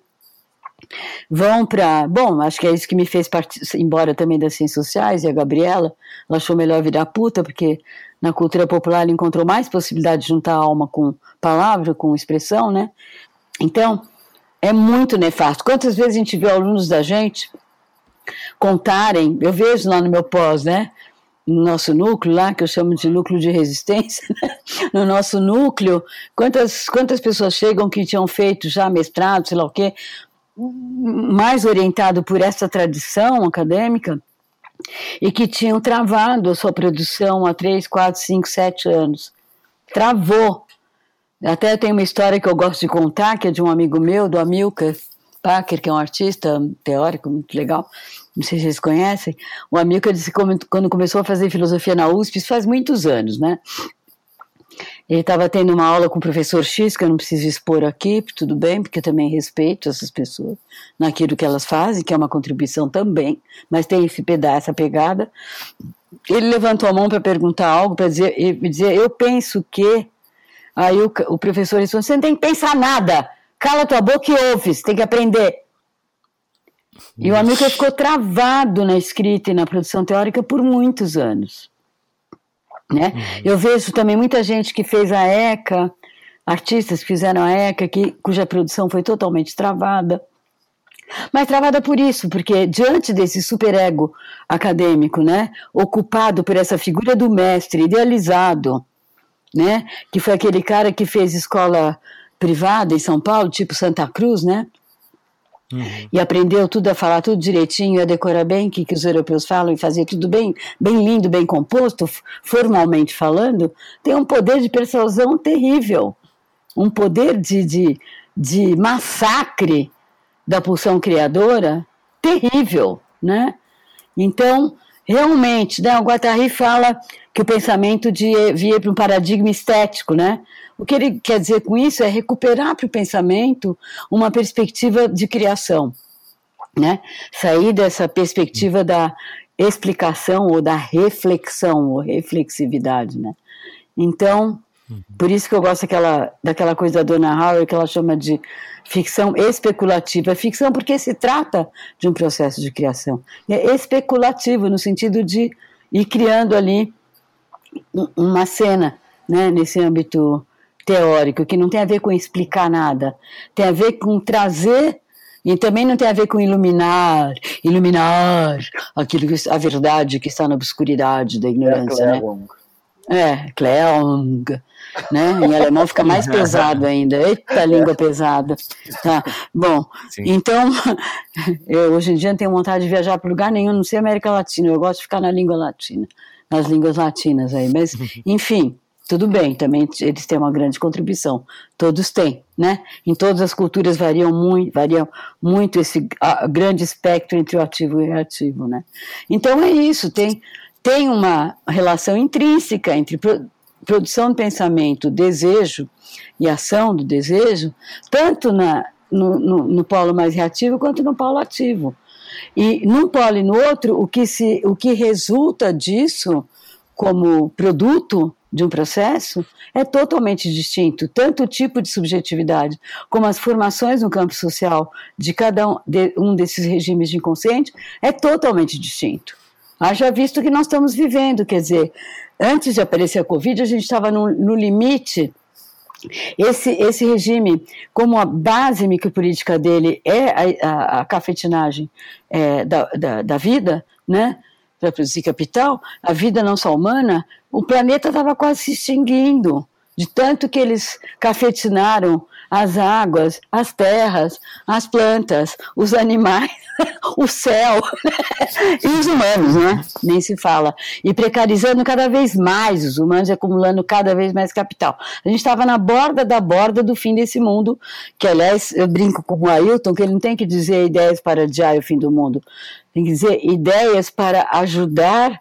vão para. Bom, acho que é isso que me fez partir, embora também das ciências sociais, e a Gabriela, ela achou melhor virar puta, porque na cultura popular ela encontrou mais possibilidade de juntar alma com palavra, com expressão, né? Então, é muito nefasto. Quantas vezes a gente vê alunos da gente contarem, eu vejo lá no meu pós, né? No nosso núcleo lá, que eu chamo de núcleo de resistência, né? no nosso núcleo, quantas, quantas pessoas chegam que tinham feito já mestrado, sei lá o quê, mais orientado por essa tradição acadêmica, e que tinham travado a sua produção há 3, 4, 5, 7 anos. Travou. Até tem uma história que eu gosto de contar, que é de um amigo meu, do Amilcar Packer, que é um artista teórico muito legal, não sei se vocês conhecem. O Amilcar disse que quando começou a fazer filosofia na USP, isso faz muitos anos, né? Ele estava tendo uma aula com o professor X, que eu não preciso expor aqui, tudo bem, porque eu também respeito essas pessoas naquilo que elas fazem, que é uma contribuição também, mas tem esse pedaço, essa pegada. Ele levantou a mão para perguntar algo, para dizer, dizer, eu penso que. Aí o, o professor disse: você não tem que pensar nada, cala tua boca e ouve, você tem que aprender. E o amigo ficou travado na escrita e na produção teórica por muitos anos. Né? Uhum. Eu vejo também muita gente que fez a ECA, artistas que fizeram a ECA, que, cuja produção foi totalmente travada. Mas travada por isso, porque diante desse superego acadêmico, né, ocupado por essa figura do mestre idealizado, né, que foi aquele cara que fez escola privada em São Paulo, tipo Santa Cruz, né, Uhum. E aprendeu tudo a falar tudo direitinho, a decorar bem o que, que os europeus falam e fazer tudo bem, bem lindo, bem composto, formalmente falando, tem um poder de persuasão terrível, um poder de, de, de massacre da pulsão criadora terrível, né? Então, realmente, né, o Guattari fala que o pensamento de, via para um paradigma estético, né? O que ele quer dizer com isso é recuperar para o pensamento uma perspectiva de criação, né? Sair dessa perspectiva da explicação ou da reflexão ou reflexividade, né? Então, por isso que eu gosto daquela, daquela coisa da Donna Howard que ela chama de ficção especulativa. Ficção porque se trata de um processo de criação. É especulativo no sentido de ir criando ali uma cena, né, nesse âmbito teórico, que não tem a ver com explicar nada, tem a ver com trazer e também não tem a ver com iluminar, iluminar aquilo que, a verdade que está na obscuridade da ignorância, é, né? É, Kleong, né? Em alemão fica mais pesado ainda. Eita, língua pesada. Tá. Bom, Sim. então, eu hoje em dia não tenho vontade de viajar para lugar nenhum, não sei América Latina, eu gosto de ficar na língua latina, nas línguas latinas aí, mas, enfim, tudo bem, também eles têm uma grande contribuição, todos têm, né? Em todas as culturas variam muito, variam muito esse grande espectro entre o ativo e o reativo, né? Então é isso, tem, tem uma relação intrínseca entre pro, produção do pensamento, desejo e ação do desejo, tanto na, no, no, no polo mais reativo quanto no polo ativo. E num polo e no outro, o que, se, o que resulta disso como produto de um processo é totalmente distinto, tanto o tipo de subjetividade como as formações no campo social de cada um, de, um desses regimes de inconsciente é totalmente distinto. Haja visto que nós estamos vivendo, quer dizer, antes de aparecer a Covid, a gente estava no, no limite esse, esse regime, como a base micropolítica dele é a, a, a cafetinagem é, da, da, da, vida, né, para produzir capital, a vida não só humana, o planeta estava quase se extinguindo. De tanto que eles cafetinaram as águas, as terras, as plantas, os animais, o céu e os humanos, né? Nem se fala. E precarizando cada vez mais os humanos, acumulando cada vez mais capital. A gente estava na borda da borda do fim desse mundo, que aliás eu brinco com o Ailton que ele não tem que dizer ideias para adiar o fim do mundo, tem que dizer ideias para ajudar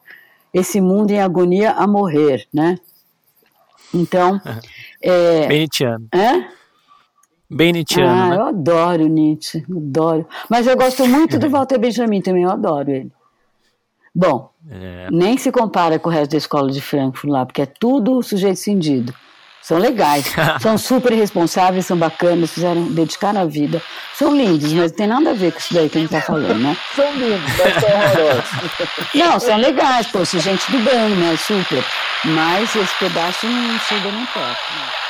esse mundo em agonia a morrer, né? Então, é, Benitiano. É? Bem Nietzscheano, ah, né? eu adoro Nietzsche, adoro. Mas eu gosto muito do Walter Benjamin também, eu adoro ele. Bom, é. nem se compara com o resto da escola de Frankfurt lá, porque é tudo sujeito cindido. São legais, são super responsáveis, são bacanas, fizeram, dedicaram a vida. São lindos, mas não tem nada a ver com isso daí que a gente tá falando, né? são lindos, mas são horrorosos. Não, são legais, poxa, gente do bem, né? Super. Mas esse pedaço não chega nem perto. Né?